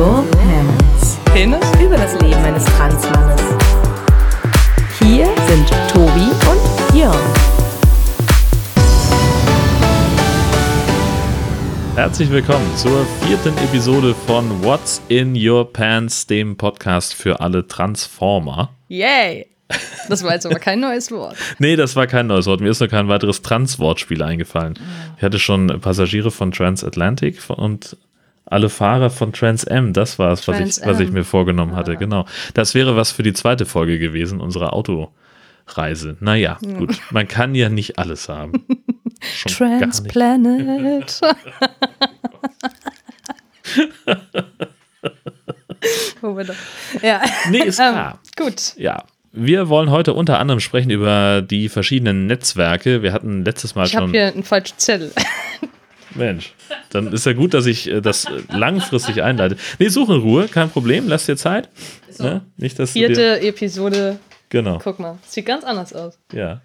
your pants? Penis? Über das Leben eines Transmannes. Hier sind Tobi und Jörn. Herzlich willkommen zur vierten Episode von What's in Your Pants, dem Podcast für alle Transformer. Yay! Das war jetzt aber kein neues Wort. Nee, das war kein neues Wort. Mir ist noch kein weiteres Trans-Wortspiel eingefallen. Ich hatte schon Passagiere von Transatlantic und alle Fahrer von Trans M. Das war es, was ich, was ich Am. mir vorgenommen hatte. Genau. Das wäre was für die zweite Folge gewesen, unsere Autoreise. Naja, gut. Man kann ja nicht alles haben. Transplanet. Ja. Nee, ist Ähm, klar. gut. Ja. Wir wollen heute unter anderem sprechen über die verschiedenen Netzwerke. Wir hatten letztes Mal Ich habe schon. hier einen falschen Zettel. Mensch, dann ist ja gut, dass ich äh, das äh, langfristig einleite. Nee, such in Ruhe, kein Problem, lass dir Zeit. Ne? Nicht, dass Vierte Episode. Genau, Guck mal. Sieht ganz anders aus. ja.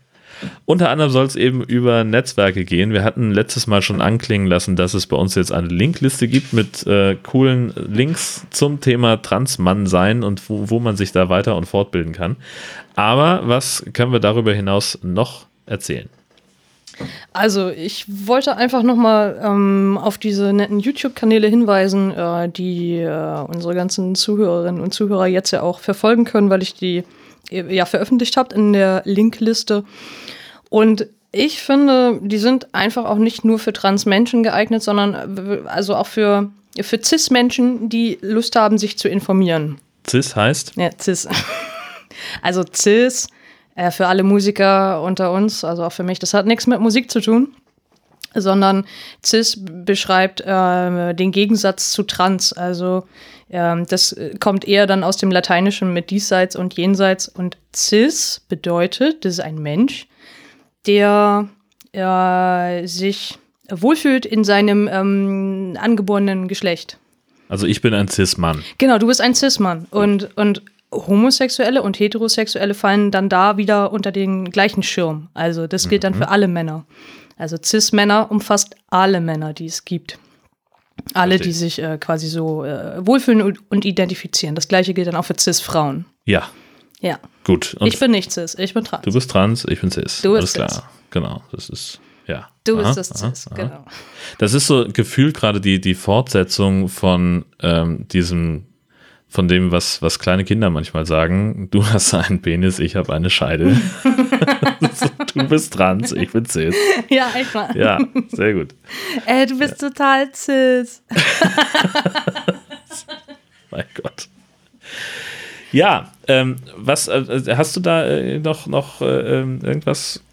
Unter anderem soll es eben über Netzwerke gehen. Wir hatten letztes Mal schon anklingen lassen, dass es bei uns jetzt eine Linkliste gibt mit äh, coolen Links zum Thema Transmann sein und wo, wo man sich da weiter und fortbilden kann. Aber was können wir darüber hinaus noch erzählen? Also, ich wollte einfach nochmal ähm, auf diese netten YouTube-Kanäle hinweisen, äh, die äh, unsere ganzen Zuhörerinnen und Zuhörer jetzt ja auch verfolgen können, weil ich die äh, ja veröffentlicht habe in der Linkliste. Und ich finde, die sind einfach auch nicht nur für Transmenschen geeignet, sondern äh, also auch für, für Cis-Menschen, die Lust haben, sich zu informieren. CIS heißt? Ja, Cis. Also Cis, äh, für alle Musiker unter uns, also auch für mich, das hat nichts mit Musik zu tun, sondern Cis beschreibt äh, den Gegensatz zu Trans. Also ähm, das äh, kommt eher dann aus dem Lateinischen mit diesseits und jenseits. Und Cis bedeutet, das ist ein Mensch, der äh, sich wohlfühlt in seinem ähm, angeborenen Geschlecht. Also ich bin ein CIS-Mann. Genau, du bist ein Cis-Mann. Und, und Homosexuelle und Heterosexuelle fallen dann da wieder unter den gleichen Schirm. Also das gilt dann für alle Männer. Also Cis-Männer umfasst alle Männer, die es gibt. Alle, Verstehe. die sich äh, quasi so äh, wohlfühlen und, und identifizieren. Das gleiche gilt dann auch für Cis-Frauen. Ja, Ja. gut. Und ich bin nicht Cis, ich bin trans. du bist trans, ich bin CIS. Du Alles bist klar. Cis. Genau, das ist, ja. Du Aha, bist das aha, Cis, aha. genau. Das ist so gefühlt gerade die, die Fortsetzung von ähm, diesem, von dem, was, was kleine Kinder manchmal sagen. Du hast einen Penis, ich habe eine Scheide. du bist trans, ich bin cis. Ja, echt mal. Ja, sehr gut. Ey, du bist total Cis. Mein Gott. Ja, ähm, was äh, hast du da äh, noch, noch äh, ähm, irgendwas,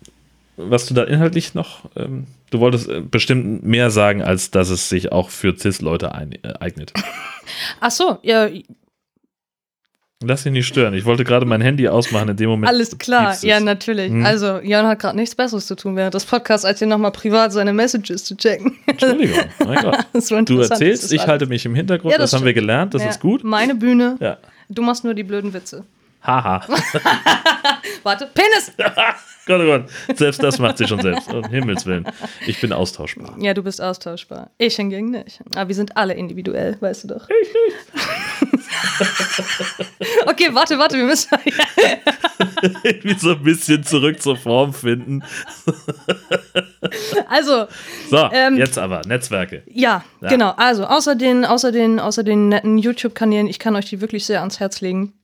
was du da inhaltlich noch? Ähm, du wolltest äh, bestimmt mehr sagen, als dass es sich auch für Cis-Leute äh, eignet. Ach so, ja, Lass dich nicht stören. Ich wollte gerade mein Handy ausmachen in dem Moment. Alles klar, ja, natürlich. Hm. Also, Jan hat gerade nichts Besseres zu tun während des Podcasts, als hier nochmal privat seine Messages zu checken. Entschuldigung, mein Gott. Du erzählst, ich alles. halte mich im Hintergrund, Ja, das, das haben wir gelernt, das Ja, ist gut. Meine Bühne. Ja. Du machst nur die blöden Witze. Haha. Warte, Penis! Gott, oh Gott. Selbst das macht sie schon selbst. Um Himmels Willen. Ich bin austauschbar. Ja, du bist austauschbar. Ich hingegen nicht. Aber wir sind alle individuell, weißt du doch. Ich nicht. okay, warte, warte, wir müssen. Irgendwie so ein bisschen zurück zur Form finden. Also, So, Ähm, jetzt aber, Netzwerke. Ja, Ja. genau. Also außer den, außer den, außer den netten YouTube-Kanälen, ich kann euch die wirklich sehr ans Herz legen.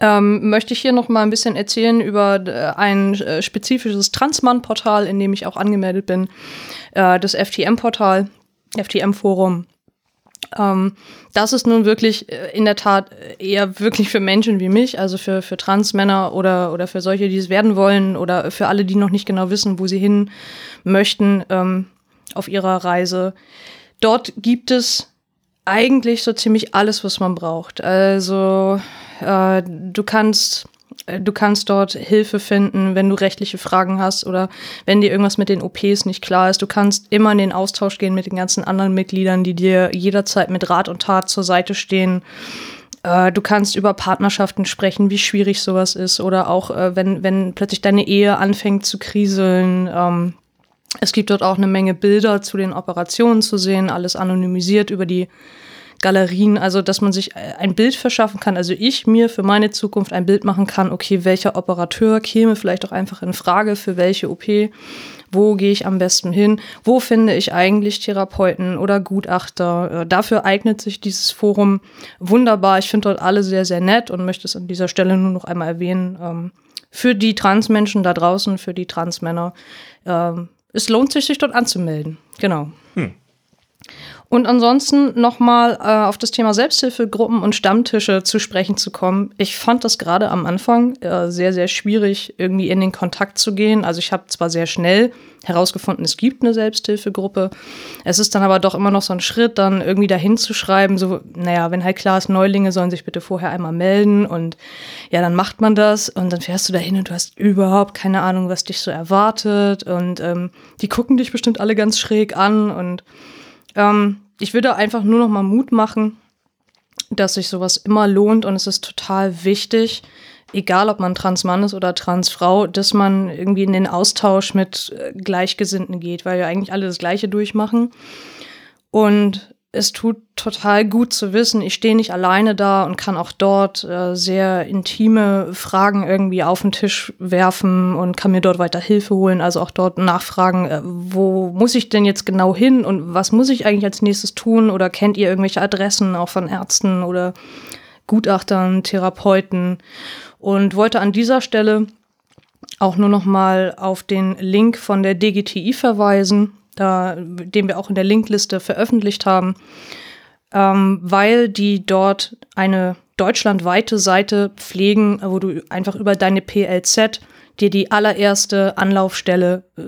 Ähm, möchte ich hier noch mal ein bisschen erzählen über äh, ein äh, spezifisches Transmann-Portal, in dem ich auch angemeldet bin, äh, das FTM-Portal, FTM-Forum. Ähm, das ist nun wirklich äh, in der Tat eher wirklich für Menschen wie mich, also für, für Transmänner oder, oder für solche, die es werden wollen oder für alle, die noch nicht genau wissen, wo sie hin möchten ähm, auf ihrer Reise. Dort gibt es eigentlich so ziemlich alles, was man braucht. Also äh, du kannst äh, du kannst dort Hilfe finden, wenn du rechtliche Fragen hast oder wenn dir irgendwas mit den OPs nicht klar ist. Du kannst immer in den Austausch gehen mit den ganzen anderen Mitgliedern, die dir jederzeit mit Rat und Tat zur Seite stehen. Äh, du kannst über Partnerschaften sprechen, wie schwierig sowas ist oder auch, wenn, wenn plötzlich deine Ehe anfängt zu kriseln. Ähm, Es gibt dort auch eine Menge Bilder zu den Operationen zu sehen, alles anonymisiert über die Galerien, also dass man sich ein Bild verschaffen kann, also ich mir für meine Zukunft ein Bild machen kann, okay, welcher Operateur käme vielleicht auch einfach in Frage für welche OP, wo gehe ich am besten hin, wo finde ich eigentlich Therapeuten oder Gutachter. Äh, dafür eignet sich dieses Forum wunderbar. Ich finde dort alle sehr, sehr nett und möchte es an dieser Stelle nur noch einmal erwähnen. Ähm, für die Transmenschen da draußen, für die Transmänner, ähm, es lohnt sich, sich dort anzumelden. Genau. Hm. Und ansonsten nochmal äh, auf das Thema Selbsthilfegruppen und Stammtische zu sprechen zu kommen. Ich fand das gerade am Anfang äh, sehr, sehr schwierig, irgendwie in den Kontakt zu gehen. Also ich habe zwar sehr schnell herausgefunden, es gibt eine Selbsthilfegruppe. Es ist dann aber doch immer noch so ein Schritt, dann irgendwie dahin zu schreiben, so, naja, wenn halt klar ist, Neulinge sollen sich bitte vorher einmal melden und ja, dann macht man das und dann fährst du dahin und du hast überhaupt keine Ahnung, was dich so erwartet und ähm, die gucken dich bestimmt alle ganz schräg an und ähm, ich würde einfach nur noch mal Mut machen, dass sich sowas immer lohnt und es ist total wichtig, egal ob man Transmann ist oder Transfrau, dass man irgendwie in den Austausch mit äh, Gleichgesinnten geht, weil wir eigentlich alle das Gleiche durchmachen. Und es tut total gut zu wissen, ich stehe nicht alleine da und kann auch dort äh, sehr intime Fragen irgendwie auf den Tisch werfen und kann mir dort weiter Hilfe holen. Also auch dort nachfragen, äh, wo muss ich denn jetzt genau hin und was muss ich eigentlich als nächstes tun? Oder kennt ihr irgendwelche Adressen auch von Ärzten oder Gutachtern, Therapeuten? Und wollte an dieser Stelle auch nur noch mal auf den Link von der DGTI verweisen da, den wir auch in der Linkliste veröffentlicht haben, ähm, weil die dort eine deutschlandweite Seite pflegen, wo du einfach über deine PLZ dir die allererste Anlaufstelle äh,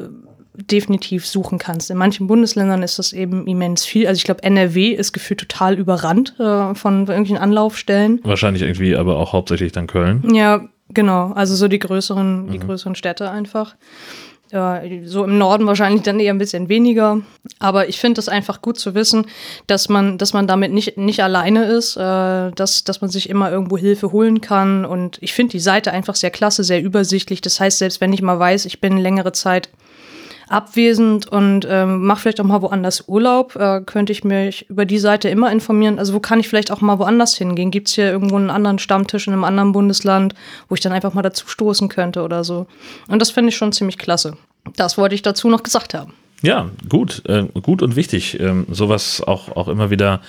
definitiv suchen kannst. In manchen Bundesländern ist das eben immens viel. Also ich glaube, NRW ist gefühlt total überrannt äh, von irgendwelchen Anlaufstellen. Wahrscheinlich irgendwie, aber auch hauptsächlich dann Köln. Ja, genau. Also so die größeren, mhm. die größeren Städte einfach. Äh, so im Norden wahrscheinlich dann eher ein bisschen weniger. Aber ich finde es einfach gut zu wissen, dass man, dass man damit nicht, nicht alleine ist, äh, dass, dass man sich immer irgendwo Hilfe holen kann. Und ich finde die Seite einfach sehr klasse, sehr übersichtlich. Das heißt, selbst wenn ich mal weiß, ich bin längere Zeit abwesend und ähm, mache vielleicht auch mal woanders Urlaub, äh, könnte ich mich über die Seite immer informieren. Also wo kann ich vielleicht auch mal woanders hingehen? Gibt es hier irgendwo einen anderen Stammtisch in einem anderen Bundesland, wo ich dann einfach mal dazu stoßen könnte oder so? Und das finde ich schon ziemlich klasse. Das wollte ich dazu noch gesagt haben. Ja, gut, äh, gut und wichtig, ähm, sowas auch, auch immer wieder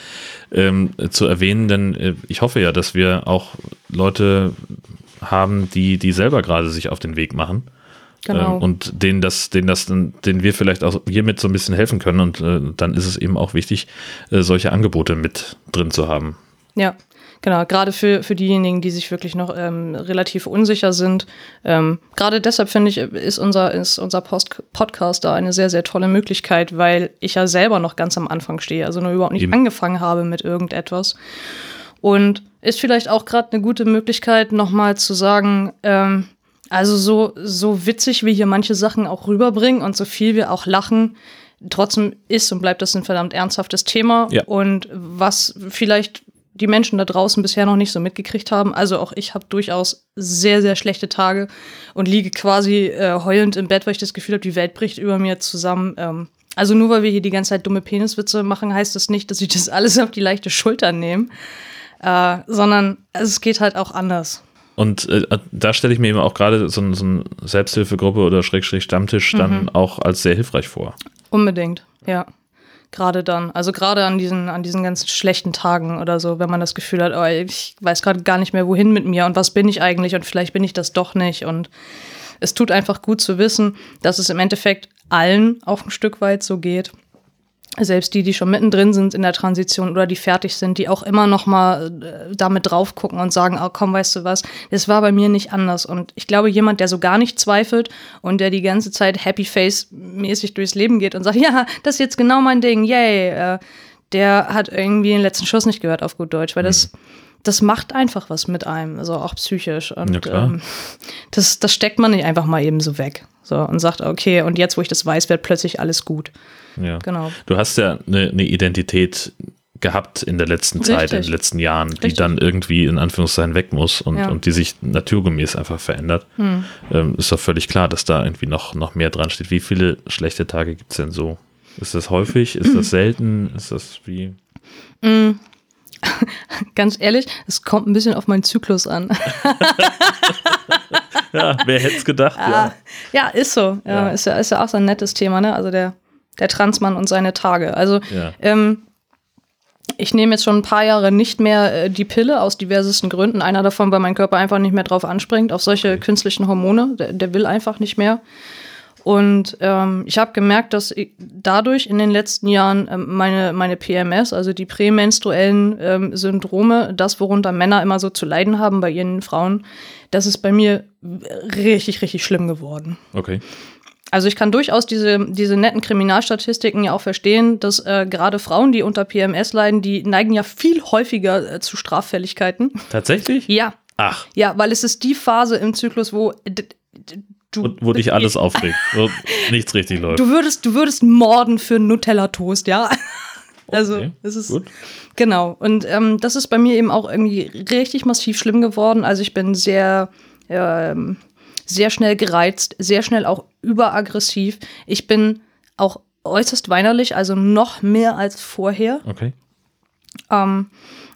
ähm, zu erwähnen, denn äh, ich hoffe ja, dass wir auch Leute haben, die, die selber gerade sich auf den Weg machen Genau. Ähm, und denen das, denen das, denen wir vielleicht auch hiermit so ein bisschen helfen können. Und äh, dann ist es eben auch wichtig, äh, solche Angebote mit drin zu haben. Ja, genau. Gerade für, für diejenigen, die sich wirklich noch ähm, relativ unsicher sind. Ähm, gerade deshalb finde ich, ist unser, ist unser Post Podcast da eine sehr, sehr tolle Möglichkeit, weil ich ja selber noch ganz am Anfang stehe, also nur überhaupt nicht eben. angefangen habe mit irgendetwas. Und ist vielleicht auch gerade eine gute Möglichkeit, nochmal zu sagen, ähm, also so, so witzig wie hier manche Sachen auch rüberbringen und so viel wir auch lachen, trotzdem ist und bleibt das ein verdammt ernsthaftes Thema. Ja. Und was vielleicht die Menschen da draußen bisher noch nicht so mitgekriegt haben. Also auch ich habe durchaus sehr, sehr schlechte Tage und liege quasi äh, heulend im Bett, weil ich das Gefühl habe, die Welt bricht über mir zusammen. Ähm, also nur weil wir hier die ganze Zeit dumme Peniswitze machen, heißt das nicht, dass ich das alles auf die leichte Schulter nehme, äh, sondern es geht halt auch anders. Und äh, da stelle ich mir eben auch gerade so, so eine Selbsthilfegruppe oder Schrägstrich Stammtisch dann mhm. auch als sehr hilfreich vor. Unbedingt, ja. Gerade dann. Also gerade an diesen, an diesen ganzen schlechten Tagen oder so, wenn man das Gefühl hat, oh, ich weiß gerade gar nicht mehr, wohin mit mir und was bin ich eigentlich und vielleicht bin ich das doch nicht. Und es tut einfach gut zu wissen, dass es im Endeffekt allen auch ein Stück weit so geht selbst die, die schon mittendrin sind in der Transition oder die fertig sind, die auch immer noch mal äh, damit drauf gucken und sagen, oh komm, weißt du was, das war bei mir nicht anders. Und ich glaube, jemand, der so gar nicht zweifelt und der die ganze Zeit Happy Face mäßig durchs Leben geht und sagt, ja, das ist jetzt genau mein Ding, yay, äh, der hat irgendwie den letzten Schuss nicht gehört auf gut Deutsch, weil das, mhm. Das macht einfach was mit einem, also auch psychisch. Und ja, ähm, das, das steckt man nicht einfach mal eben so weg. So, und sagt, okay, und jetzt, wo ich das weiß, wird plötzlich alles gut. Ja. Genau. Du hast ja eine, eine Identität, gehabt in der letzten Zeit, in Richtig. den letzten Jahren, die Richtig. dann irgendwie in Anführungszeichen weg muss und, Ja. Hm. und die sich naturgemäß einfach verändert. Ähm, ist doch völlig klar, dass da irgendwie noch, noch mehr dran steht. Wie viele schlechte Tage gibt es denn so? Ist das häufig? Ist das selten? Ist das wie? Ganz ehrlich, es kommt ein bisschen auf meinen Zyklus an. Ja, wer hätte es gedacht? Ja. Ja, ist so. Ja, Ja. Ist, ja, ist ja auch so ein nettes Thema, ne? Also der, der Transmann und seine Tage. Also ähm, ich nehme jetzt schon ein paar Jahre nicht mehr äh, die Pille aus diversesten Gründen. Einer davon, weil mein Körper einfach nicht mehr drauf anspringt, auf solche künstlichen Hormone. Der, der will einfach nicht mehr. Und ähm, ich habe gemerkt, dass dadurch in den letzten Jahren ähm, meine, meine PMS, also die prämenstruellen ähm, Syndrome, das, worunter Männer immer so zu leiden haben bei ihren Frauen, das ist bei mir richtig, richtig schlimm geworden. Okay. Also ich kann durchaus diese, diese netten Kriminalstatistiken ja auch verstehen, dass äh, gerade Frauen, die unter PMS leiden, die neigen ja viel häufiger äh, zu Straffälligkeiten. Tatsächlich? Ja, Ach, ja, weil es ist die Phase im Zyklus, wo du, wo, wo dich alles aufregt, wo nichts richtig läuft. du würdest, du würdest morden für einen Nutella-Toast, ja. Also, Okay, es ist gut. genau. Und ähm, das ist bei mir eben auch irgendwie richtig massiv schlimm geworden. Also ich bin sehr, ähm, sehr schnell gereizt, sehr schnell auch überaggressiv. Ich bin auch äußerst weinerlich, also noch mehr als vorher. Okay. Ähm,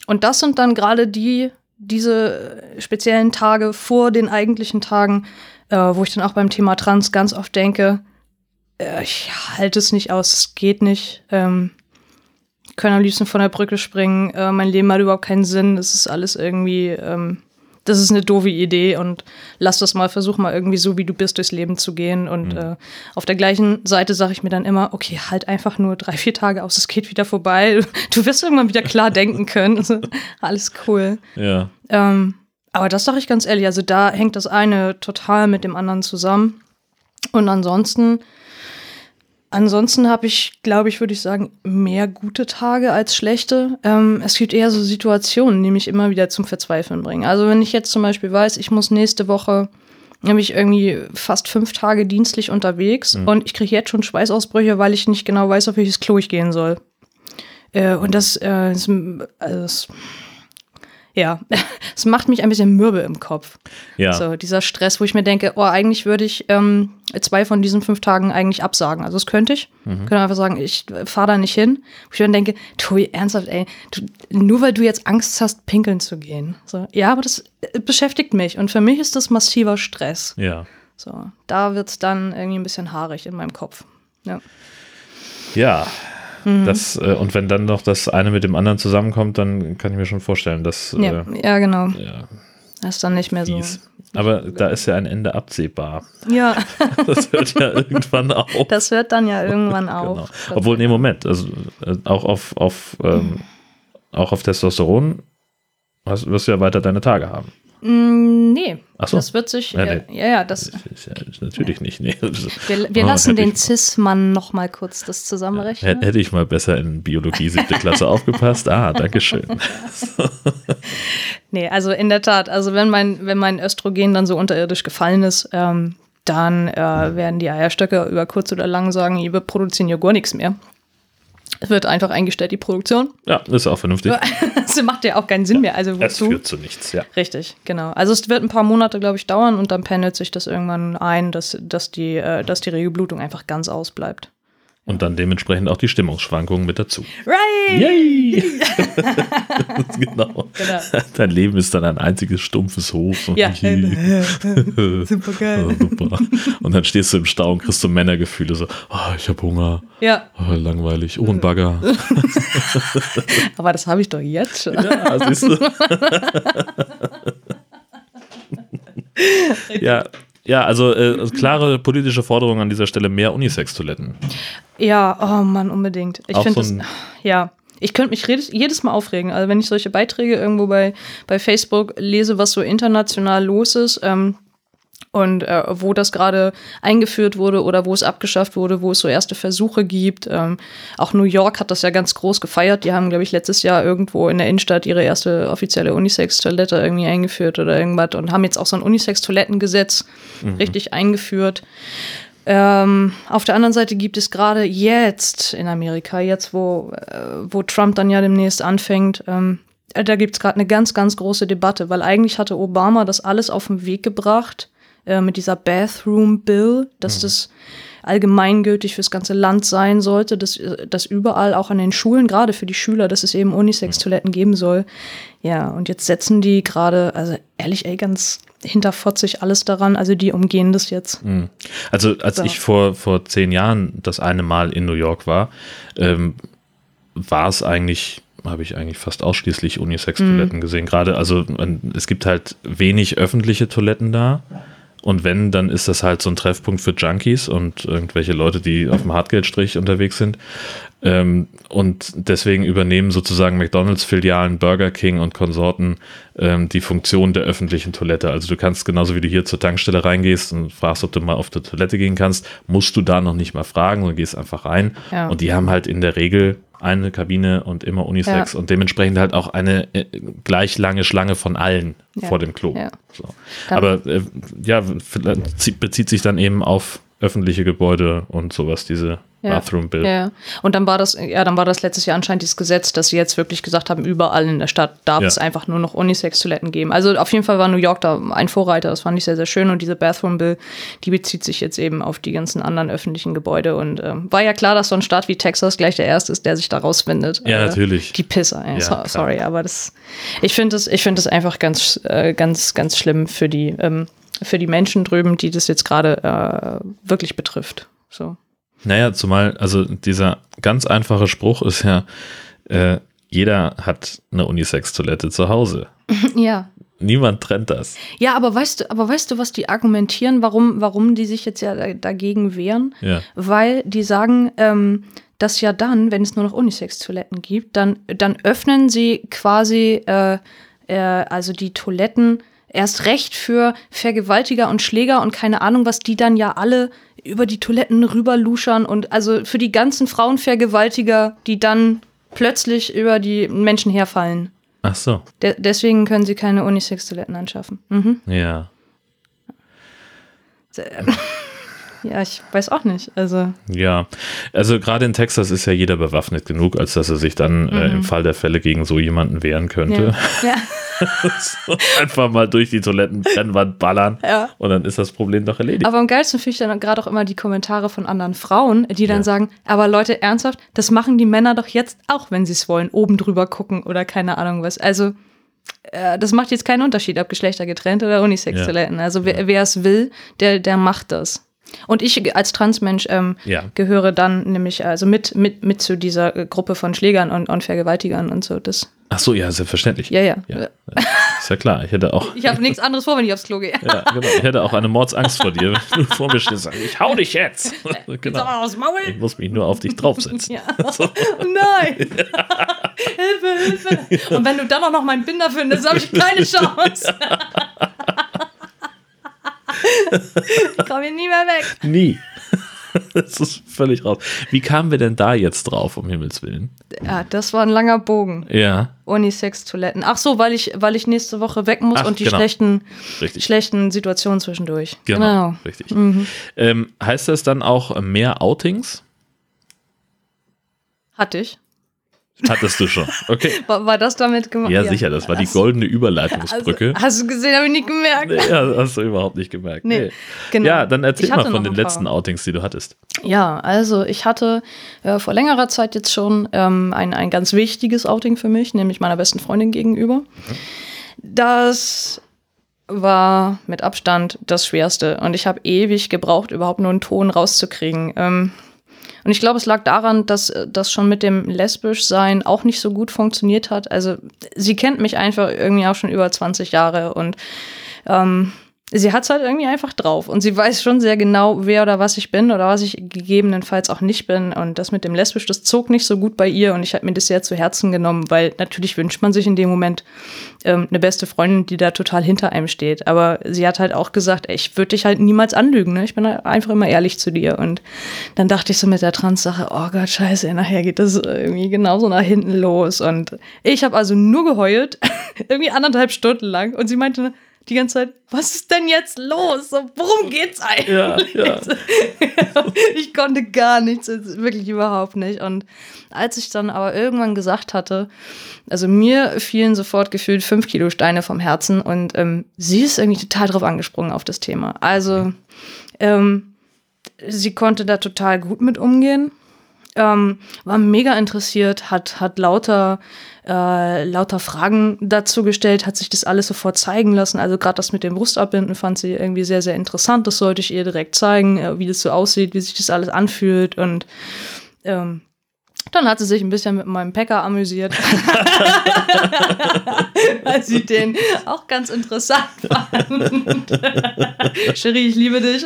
und das sind dann gerade die, diese speziellen Tage vor den eigentlichen Tagen, äh, wo ich dann auch beim Thema Trans ganz oft denke, äh, ich halte es nicht aus, es geht nicht. Ähm, ich kann am liebsten von der Brücke springen, äh, mein Leben hat überhaupt keinen Sinn, es ist alles irgendwie, ähm, das ist eine doofe Idee und lass das mal, versuch mal irgendwie so, wie du bist, durchs Leben zu gehen. Und äh, auf der gleichen Seite sage ich mir dann immer, okay, halt einfach nur drei, vier Tage aus, es geht wieder vorbei. Du wirst irgendwann wieder klar denken können. Also, alles cool. Ja. Ähm, aber das sage ich ganz ehrlich, also da hängt das eine total mit dem anderen zusammen. Und ansonsten, ansonsten habe ich, glaube ich, würde ich sagen, mehr gute Tage als schlechte. Ähm, es gibt eher so Situationen, die mich immer wieder zum Verzweifeln bringen. Also wenn ich jetzt zum Beispiel weiß, ich muss nächste Woche nämlich irgendwie fast fünf Tage dienstlich unterwegs und ich kriege jetzt schon Schweißausbrüche, weil ich nicht genau weiß, auf welches Klo ich gehen soll. Äh, und das, äh, ist, also das ja, es macht mich ein bisschen mürbe im Kopf. Ja. So, dieser Stress, wo ich mir denke, oh, eigentlich würde ich ähm, zwei von diesen fünf Tagen eigentlich absagen. Also das könnte ich. Mhm. Könnte einfach sagen, ich fahre da nicht hin. Wo ich dann denke, Tobi, ernsthaft, ey, du, nur weil du jetzt Angst hast, pinkeln zu gehen. So, ja, aber das äh, beschäftigt mich. Und für mich ist das massiver Stress. Ja. So, da wird es dann irgendwie ein bisschen haarig in meinem Kopf. Ja. Ja. Mhm. Das, äh, und wenn dann noch das eine mit dem anderen zusammenkommt, dann kann ich mir schon vorstellen, dass Ja, äh, ja, genau. ja, Das ist dann nicht mehr so. Aber da ist ja ein Ende absehbar. Ja, Das hört ja irgendwann auf. das hört dann ja irgendwann Genau. auf. Obwohl, nee, Moment, also äh, auch auf, auf, ähm, auch auf Testosteron hast, wirst du ja weiter deine Tage haben. Mm, nee, Ach so. das wird sich, Ja, ja, nee. ja, ja, das, ist ja ist natürlich nicht. Nee. wir, wir Oh, lassen den Cis-Mann noch mal kurz das zusammenrechnen. Hätte ich mal besser in Biologie siebte Klasse aufgepasst. Ah, danke schön. Nee, also in der Tat, also wenn mein, wenn mein Östrogen dann so unterirdisch gefallen ist, ähm, dann äh, werden die Eierstöcke über kurz oder lang sagen, wir produzieren ja gar nichts mehr. Es wird einfach eingestellt, die Produktion. Ja, ist auch vernünftig. Das macht ja auch keinen Sinn mehr. Also Es wozu? führt zu nichts, ja. Richtig, genau. Also es wird ein paar Monate, glaube ich, dauern und dann pendelt sich das irgendwann ein, dass, dass, die, äh, dass die Regelblutung einfach ganz ausbleibt. Und dann dementsprechend auch die Stimmungsschwankungen mit dazu. Right! Yay! genau. Genau. Dein Leben ist dann ein einziges stumpfes Hoch. So Ja. Super geil. super. Und dann stehst du im Stau und kriegst so Männergefühle, so, oh, ich habe Hunger, Ja, oh, langweilig, oh, ein Bagger. aber das habe ich doch jetzt schon. Ja, siehst du. ja, ja, also äh, klare politische Forderung an dieser Stelle, mehr Unisex-Toiletten. Ja, oh Mann, unbedingt. Ich finde so das, ja. Ich könnte mich jedes, jedes Mal aufregen. Also wenn ich solche Beiträge irgendwo bei, bei Facebook lese, was so international los ist, ähm, und äh, wo das gerade eingeführt wurde oder wo es abgeschafft wurde, wo es so erste Versuche gibt. Ähm, auch New York hat das ja ganz groß gefeiert. Die haben, glaube ich, letztes Jahr irgendwo in der Innenstadt ihre erste offizielle Unisex-Toilette irgendwie eingeführt oder irgendwas und haben jetzt auch so ein Unisex-Toilettengesetz richtig eingeführt. Ähm, auf der anderen Seite gibt es gerade jetzt in Amerika, jetzt wo, äh, wo Trump dann ja demnächst anfängt, ähm, äh, da gibt es gerade eine ganz, ganz große Debatte, weil eigentlich hatte Obama das alles auf den Weg gebracht äh, mit dieser Bathroom Bill, dass das allgemeingültig fürs ganze Land sein sollte, dass, äh, dass überall auch an den Schulen, gerade für die Schüler, dass es eben Unisex-Toiletten geben soll. Ja, und jetzt setzen die gerade, also ehrlich, ey, ganz hinterfotzig alles daran, also die umgehen das jetzt. Mhm. Also als So. ich vor, vor zehn Jahren das eine Mal in New York war, ähm, war es eigentlich, habe ich eigentlich fast ausschließlich Unisex-Toiletten gesehen. Gerade, also es gibt halt wenig öffentliche Toiletten da. Und wenn, dann ist das halt so ein Treffpunkt für Junkies und irgendwelche Leute, die auf dem Hartgeldstrich unterwegs sind. Ähm, und deswegen übernehmen sozusagen McDonalds-Filialen, Burger King und Konsorten ähm, die Funktion der öffentlichen Toilette. Also du kannst genauso wie du hier zur Tankstelle reingehst und fragst, ob du mal auf die Toilette gehen kannst, musst du da noch nicht mal fragen, sondern gehst einfach rein. Ja. Und die haben halt in der Regel eine Kabine und immer Unisex Ja. und dementsprechend halt auch eine äh, gleich lange Schlange von allen Ja. vor dem Klo. So. Aber äh, ja, bezieht sich dann eben auf öffentliche Gebäude und sowas, diese Ja. Bathroom Bill. Ja. Und dann war das, ja, dann war das letztes Jahr anscheinend dieses Gesetz, dass sie jetzt wirklich gesagt haben, überall in der Stadt darf Ja. es einfach nur noch Unisex-Toiletten geben. Also auf jeden Fall war New York da ein Vorreiter, das fand ich sehr, sehr schön. Und diese Bathroom Bill, die bezieht sich jetzt eben auf die ganzen anderen öffentlichen Gebäude. Und ähm, war ja klar, dass so ein Staat wie Texas gleich der erste ist, der sich da rausfindet. Ja, Äh, natürlich. Die Pisser, ey. So, sorry, aber das, ich finde das, ich finde das einfach ganz, äh, ganz, ganz schlimm für die, ähm, für die Menschen drüben, die das jetzt gerade äh, wirklich betrifft. So. Naja, zumal, also dieser ganz einfache Spruch ist ja, äh, jeder hat eine Unisex-Toilette zu Hause. Ja. Niemand trennt das. Ja, aber weißt du, aber weißt du, was die argumentieren, warum, warum die sich jetzt ja da- dagegen wehren? Ja. Weil die sagen, ähm, dass ja dann, wenn es nur noch Unisex-Toiletten gibt, dann, dann öffnen sie quasi äh, äh, also die Toiletten erst recht für Vergewaltiger und Schläger und keine Ahnung, was die dann ja alle über die Toiletten rüberluschern und also für die ganzen Frauenvergewaltiger, die dann plötzlich über die Menschen herfallen. Ach so, De deswegen können sie keine Unisex-Toiletten anschaffen. Mhm. ja. Ja, ich weiß auch nicht. Also, Ja, also gerade in Texas ist ja jeder bewaffnet genug, als dass er sich dann äh, im Fall der Fälle gegen so jemanden wehren könnte. ja. ja. So, Einfach mal durch die Toilettentrennwand ballern Ja. und dann ist das Problem doch erledigt. Aber am geilsten finde ich dann gerade auch immer die Kommentare von anderen Frauen, die dann Ja. sagen, aber Leute, ernsthaft, das machen die Männer doch jetzt auch, wenn sie es wollen, oben drüber gucken oder keine Ahnung was. Also, äh, das macht jetzt keinen Unterschied, ob Geschlechter getrennt oder Unisex-Toiletten. Also, wer wer es will, der, der macht das. Und ich als Transmensch ähm, Ja. gehöre dann nämlich also mit, mit, mit zu dieser äh, Gruppe von Schlägern und, und Vergewaltigern und so. Das, Ach so, ja, selbstverständlich. ja, ja. Ja, ist ja klar. Ich hätte auch, Ich habe nichts anderes vor, wenn ich aufs Klo gehe. ja, genau, ich hätte auch eine Mordsangst vor dir, wenn du vor mir stehst ich hau dich jetzt. Genau. aus Maul. Ich muss mich nur auf dich draufsetzen. Ja. Nein! Hilfe, Hilfe! Und wenn du dann auch noch meinen Binder findest, habe ich keine Chance. ich komme hier nie mehr weg. Nie. Das ist völlig raus. Wie kamen wir denn da jetzt drauf, um Himmels Willen? Ja, das war ein langer Bogen. Ja, Unisex-Toiletten. Ach so, weil ich, weil ich nächste Woche weg muss Ach, und die genau. schlechten, richtig. schlechten Situationen zwischendurch. Genau, richtig. Mhm. Ähm, heißt das dann auch mehr Outings? Hatte ich. Hattest du schon. Okay. War, war das damit gemacht? Ja, sicher, das war die goldene Überleitungsbrücke. Also, hast du gesehen, habe ich nicht gemerkt. Nee, ja, hast du überhaupt nicht gemerkt. Nee, Nee. genau. Ja, dann erzähl mal von den letzten Outings, die du hattest. Ja, also ich hatte äh, vor längerer Zeit jetzt schon ähm, ein, ein ganz wichtiges Outing für mich, nämlich meiner besten Freundin gegenüber. Das war mit Abstand das Schwerste und ich habe ewig gebraucht, überhaupt nur einen Ton rauszukriegen. Ähm, und ich glaube, es lag daran, dass äh, das schon mit dem Lesbischsein auch nicht so gut funktioniert hat. Also sie kennt mich einfach irgendwie auch schon über 20 Jahre und ähm, sie hat es halt irgendwie einfach drauf. Und sie weiß schon sehr genau, wer oder was ich bin oder was ich gegebenenfalls auch nicht bin. Und das mit dem Lesbisch, das zog nicht so gut bei ihr. Und ich habe mir das sehr zu Herzen genommen, weil natürlich wünscht man sich in dem Moment ähm, eine beste Freundin, die da total hinter einem steht. Aber sie hat halt auch gesagt, ey, ich würde dich halt niemals anlügen. Ne? Ich bin halt einfach immer ehrlich zu dir. Und dann dachte ich so mit der Trans-Sache, oh Gott, scheiße, nachher geht das irgendwie genauso nach hinten los. Und ich habe also nur geheult, irgendwie anderthalb Stunden lang. Und sie meinte, die ganze Zeit, was ist denn jetzt los? So, worum geht's eigentlich? Ja, ja. ich konnte gar nichts, wirklich überhaupt nicht. Und als ich dann aber irgendwann gesagt hatte, also mir fielen sofort gefühlt fünf Kilo Steine vom Herzen und ähm, sie ist irgendwie total drauf angesprungen auf das Thema. Also ähm, sie konnte da total gut mit umgehen. Ähm, war mega interessiert, hat, hat lauter, äh, lauter Fragen dazu gestellt, hat sich das alles sofort zeigen lassen. Also gerade das mit dem Brustabbinden fand sie irgendwie sehr, sehr interessant. Das sollte ich ihr direkt zeigen, äh, wie das so aussieht, wie sich das alles anfühlt. Und ähm, dann hat sie sich ein bisschen mit meinem Packer amüsiert, weil sie den auch ganz interessant fand. Cherie, ich liebe dich.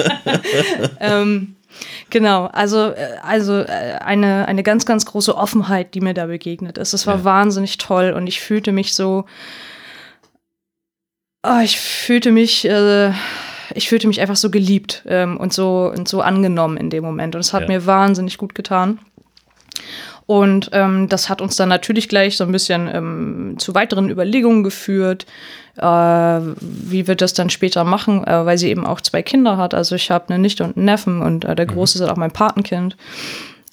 ähm, genau, also, äh, also äh, eine, eine ganz, ganz große Offenheit, die mir da begegnet ist. Es war Ja. wahnsinnig toll und ich fühlte mich so, oh, ich fühlte mich, äh, ich fühlte mich einfach so geliebt ähm, und so und so angenommen in dem Moment. Und es hat Ja. mir wahnsinnig gut getan. Und ähm, das hat uns dann natürlich gleich so ein bisschen ähm, zu weiteren Überlegungen geführt, äh, wie wir das dann später machen, äh, weil sie eben auch zwei Kinder hat. Also ich habe eine Nichte und einen Neffen und äh, der Große ist auch mein Patenkind.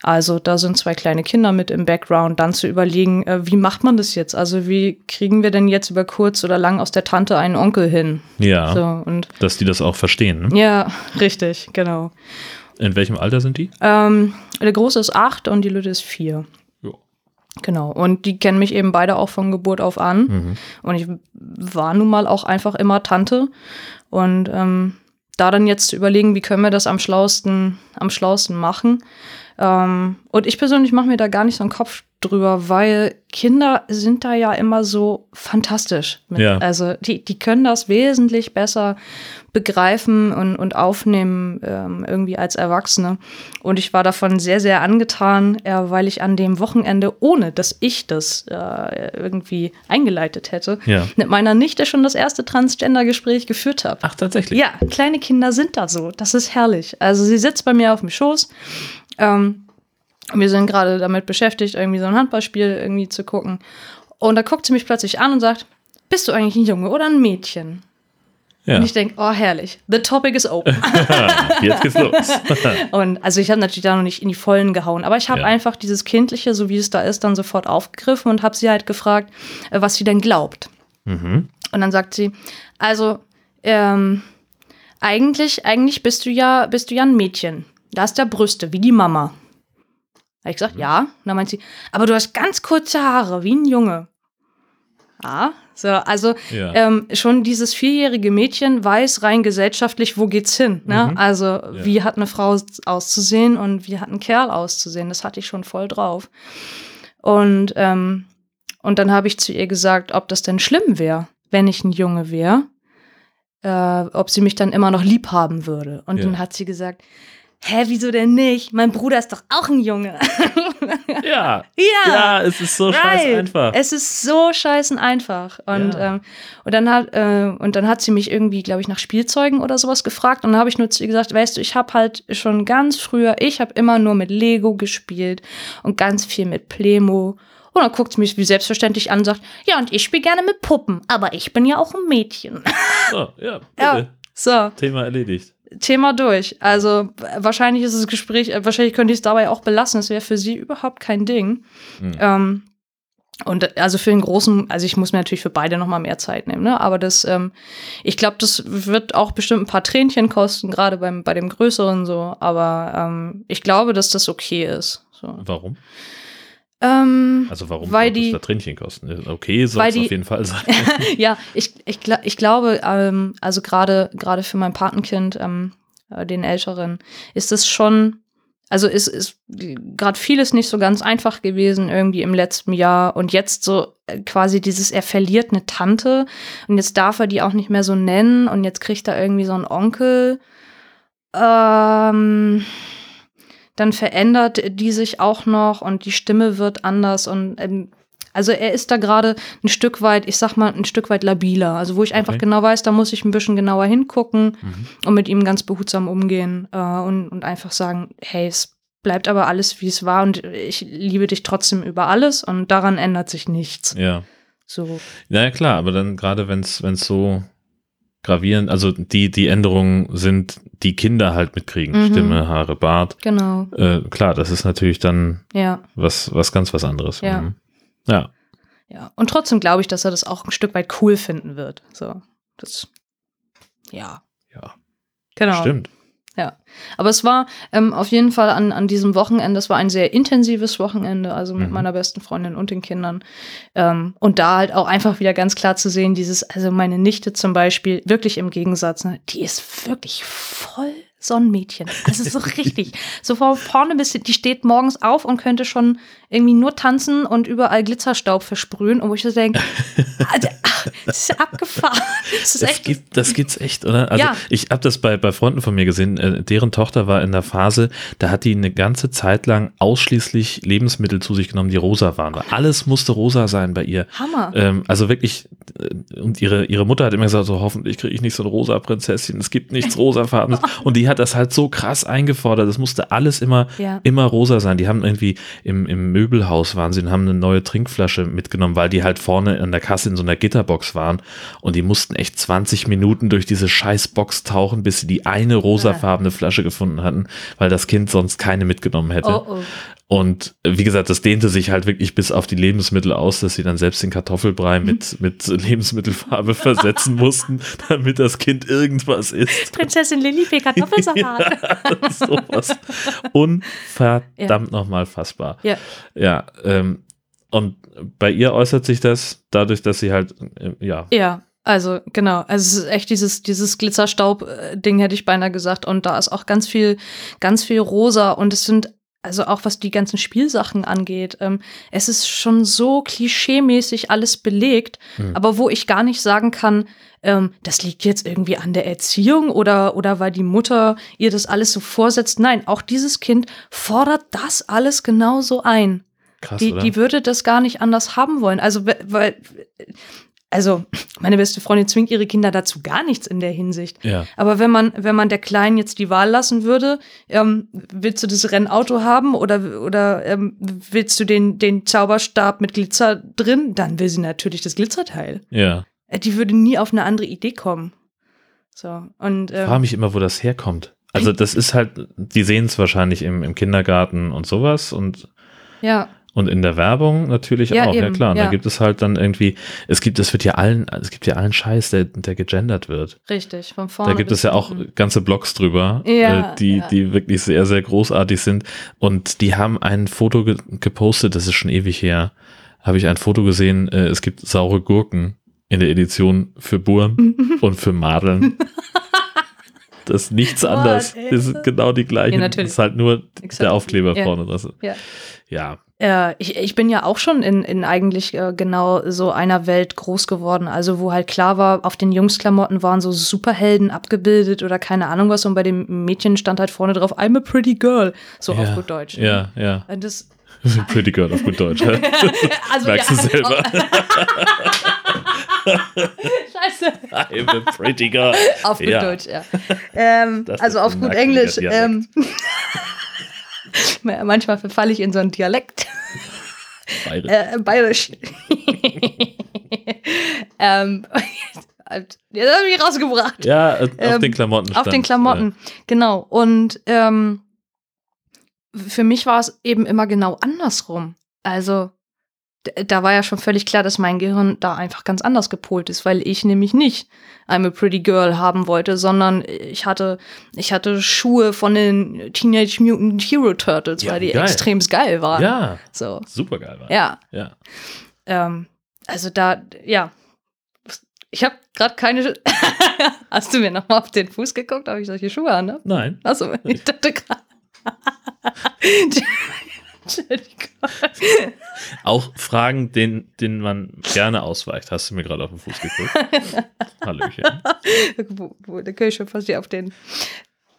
Also da sind zwei kleine Kinder mit im Background, dann zu überlegen, äh, wie macht man das jetzt? Also wie kriegen wir denn jetzt über kurz oder lang aus der Tante einen Onkel hin? Ja, So, und dass die das auch verstehen. Ne? ja, richtig, genau. In welchem Alter sind die? Ähm, der Große ist acht und die Lütte ist vier. Ja. Genau. Und die kennen mich eben beide auch von Geburt auf an. Mhm. Und ich war nun mal auch einfach immer Tante. Und ähm, da dann jetzt zu überlegen, wie können wir das am schlausten, am schlausten machen. Ähm, und ich persönlich mache mir da gar nicht so einen Kopf drüber, weil Kinder sind da ja immer so fantastisch. Mit. Ja. Also die, die können das wesentlich besser begreifen und, und aufnehmen ähm, irgendwie als Erwachsene. Und ich war davon sehr, sehr angetan, äh, weil ich an dem Wochenende, ohne dass ich das äh, irgendwie eingeleitet hätte, Ja. mit meiner Nichte schon das erste Transgender-Gespräch geführt habe. Ach, tatsächlich. Ja, kleine Kinder sind da so. Das ist herrlich. Also sie sitzt bei mir auf dem Schoß. Ähm, wir sind gerade damit beschäftigt, irgendwie so ein Handballspiel irgendwie zu gucken. Und da guckt sie mich plötzlich an und sagt, bist du eigentlich ein Junge oder ein Mädchen? Ja. Und ich denke, oh herrlich, the topic is open. Jetzt geht's los. Und also ich habe natürlich da noch nicht in die Vollen gehauen, aber ich habe Ja. einfach dieses Kindliche, so wie es da ist, dann sofort aufgegriffen und habe sie halt gefragt, äh, was sie denn glaubt. mhm. Und dann sagt sie, also ähm, eigentlich, eigentlich bist du ja, bist du ja ein Mädchen. Da hast ja Brüste, wie die Mama. Habe ich gesagt, ja. Und dann meint sie, aber du hast ganz kurze Haare, wie ein Junge. Ja, so, also Ja. ähm, schon dieses vierjährige Mädchen weiß rein gesellschaftlich, wo geht's hin. Ne? Mhm. Also wie hat eine Frau auszusehen und wie hat ein Kerl auszusehen. Das hatte ich schon voll drauf. Und, ähm, und dann habe ich zu ihr gesagt, ob das denn schlimm wäre, wenn ich ein Junge wäre, äh, ob sie mich dann immer noch lieb haben würde. Und Ja. dann hat sie gesagt, hä, wieso denn nicht? Mein Bruder ist doch auch ein Junge. Ja. ja. Ja, es ist so scheiß Right. einfach. Es ist so scheißen einfach. Und, Ja. ähm, und, dann hat, äh, und dann hat sie mich irgendwie, glaube ich, nach Spielzeugen oder sowas gefragt. Und dann habe ich nur zu ihr gesagt, weißt du, ich habe halt schon ganz früher, ich habe immer nur mit Lego gespielt und ganz viel mit Plemo. Und dann guckt sie mich wie selbstverständlich an und sagt, ja, und ich spiele gerne mit Puppen, aber ich bin ja auch ein Mädchen. So, ja, bitte. Ja. So, Thema erledigt. Thema durch. Also wahrscheinlich ist das Gespräch, wahrscheinlich könnte ich es dabei auch belassen. Es wäre für sie überhaupt kein Ding. Mhm. Ähm, und also für den großen, also ich muss mir natürlich für beide noch mal mehr Zeit nehmen, ne? Aber das, ähm, ich glaube, das wird auch bestimmt ein paar Tränchen kosten, gerade beim bei dem größeren so. Aber ähm, ich glaube, dass das okay ist. So. Warum? Ähm, Also warum Weil die- da Tränchen kosten? Okay, soll es auf jeden Fall sein. ja, ich, ich, ich glaube, ähm, also gerade gerade für mein Patenkind, ähm, äh, den Älteren, ist es schon, also ist, ist gerade vieles nicht so ganz einfach gewesen irgendwie im letzten Jahr und jetzt so äh, quasi dieses, er verliert eine Tante und jetzt darf er die auch nicht mehr so nennen und jetzt kriegt er irgendwie so einen Onkel. Ähm, dann verändert die sich auch noch und die Stimme wird anders und ähm, also er ist da gerade ein Stück weit, ich sag mal, ein Stück weit labiler. Also wo ich einfach Okay. genau weiß, da muss ich ein bisschen genauer hingucken Mhm. und mit ihm ganz behutsam umgehen äh, und, und einfach sagen, hey, es bleibt aber alles, wie es war und ich liebe dich trotzdem über alles und daran ändert sich nichts. Ja. So. Naja, klar, aber dann gerade wenn es so gravierend, also die, die Änderungen sind, die Kinder halt mitkriegen. Mhm. Stimme, Haare, Bart. Genau. Äh, klar, das ist natürlich dann Ja. was, was ganz was anderes. Ja. Mhm. Ja. Ja. Und trotzdem glaube ich, dass er das auch ein Stück weit cool finden wird. So. Das. Ja. Ja, Genau. stimmt. Aber es war ähm, auf jeden Fall an, an diesem Wochenende, es war ein sehr intensives Wochenende, also mit Mhm. meiner besten Freundin und den Kindern. Ähm, und da halt auch einfach wieder ganz klar zu sehen, dieses, also meine Nichte zum Beispiel, wirklich im Gegensatz, ne, die ist wirklich voll Sonnenmädchen. Also so richtig. So von vorne bis die steht morgens auf und könnte schon irgendwie nur tanzen und überall Glitzerstaub versprühen. Und wo ich so denke, ach, das ist abgefahren. Das ist Das, echt. gibt, das gibt's echt, oder? Also Ja. ich habe das bei, bei Freunden von mir gesehen, äh, deren Tochter war in der Phase, da hat die eine ganze Zeit lang ausschließlich Lebensmittel zu sich genommen, die rosa waren. Weil alles musste rosa sein bei ihr. Hammer. Ähm, also wirklich, äh, und ihre, ihre Mutter hat immer gesagt, so hoffentlich kriege ich nicht so ein rosa Prinzesschen, es gibt nichts rosafarbenes. und die hat das halt so krass eingefordert, das musste alles immer, Ja. immer rosa sein. Die haben irgendwie im, im Möbelhaus waren sie und haben eine neue Trinkflasche mitgenommen, weil die halt vorne an der Kasse in so einer Gitterbox waren und die mussten echt 20 Minuten durch diese Scheißbox tauchen, bis sie die eine rosafarbene Flasche gefunden hatten, weil das Kind sonst keine mitgenommen hätte. Oh, oh. Und äh, wie gesagt, das dehnte sich halt wirklich bis auf die Lebensmittel aus, dass sie dann selbst den Kartoffelbrei mit, mit Lebensmittelfarbe versetzen mussten, damit das Kind irgendwas isst. Prinzessin Lilifee Kartoffelsalat. Ja, sowas. Unverdammt nochmal fassbar. Ja. Ja, ähm, und bei ihr äußert sich das dadurch, dass sie halt, äh, ja, Ja, also genau. Also es ist echt dieses, dieses Glitzerstaub-Ding, hätte ich beinahe gesagt. Und da ist auch ganz viel, ganz viel rosa. Und es sind, also auch was die ganzen Spielsachen angeht, ähm, es ist schon so klischeemäßig alles belegt, Hm. aber wo ich gar nicht sagen kann, ähm, das liegt jetzt irgendwie an der Erziehung oder, oder weil die Mutter ihr das alles so vorsetzt. Nein, auch dieses Kind fordert das alles genauso ein. Krass, Die, oder? die würde das gar nicht anders haben wollen. Also, we- weil, also, meine beste Freundin zwingt ihre Kinder dazu gar nichts in der Hinsicht. ja, Aber wenn man, wenn man der Kleinen jetzt die Wahl lassen würde, ähm, willst du das Rennauto haben oder, oder ähm, willst du den, den Zauberstab mit Glitzer drin, dann will sie natürlich das Glitzerteil. ja. Äh, Die würde nie auf eine andere Idee kommen. So, und Ich frage ähm, mich immer, wo das herkommt. Also das ist halt, die sehen es wahrscheinlich im, im Kindergarten und sowas und ja, Und in der Werbung natürlich Ja, auch, ja eben, klar. Und ja. da gibt es halt dann irgendwie, es gibt, es wird ja allen, es gibt ja allen Scheiß, der, der gegendert wird. richtig, von vorne. Da gibt es ja auch ganze Blogs drüber, Ja, äh, die, ja. die wirklich sehr, sehr großartig sind. Und die haben ein Foto ge gepostet, das ist schon ewig her, habe ich ein Foto gesehen, äh, es gibt saure Gurken in der Edition für Buren und für Madeln. Das ist nichts ey? Das sind genau die gleichen. Ja, natürlich. Das ist halt nur Exakt. der Aufkleber Ja. vorne. Das, Ja. ja. Äh, ich, ich bin ja auch schon in, in eigentlich äh, genau so einer Welt groß geworden. Also, wo halt klar war, auf den Jungsklamotten waren so Superhelden abgebildet oder keine Ahnung was. Und bei dem Mädchen stand halt vorne drauf, I'm a pretty girl. So ja. auf gut Deutsch. ne? Ja, ja. Und Das, Pretty Girl auf gut Deutsch. also, Merkst du selber. Scheiße. I'm a pretty girl. Auf gut Ja. Deutsch, ja. Ähm, also auf gut Englisch. Ähm, manchmal verfalle ich in so einen Dialekt. Bayerisch. Äh, bayerisch. ähm, jetzt habe ich rausgebracht. Ja, auf ähm, den Klamotten Auf den stand, Klamotten, genau. Und ähm, für mich war es eben immer genau andersrum. Also da war ja schon völlig klar, dass mein Gehirn da einfach ganz anders gepolt ist, weil ich nämlich nicht I'm a Pretty Girl haben wollte, sondern ich hatte, ich hatte Schuhe von den Teenage Mutant Hero Turtles, Ja, weil die geil. extrem geil waren. Ja, So, super geil war. ja. ja. Ähm, also da, ja. Ich habe gerade keine. Hast du mir noch mal auf den Fuß geguckt, ob ich solche Schuhe an habe? Nein. Achso, ich dachte gerade. Auch Fragen, denen, denen man gerne ausweicht. Hast du mir gerade auf den Fuß geguckt? Hallöchen. Da kann ich schon fast auf den.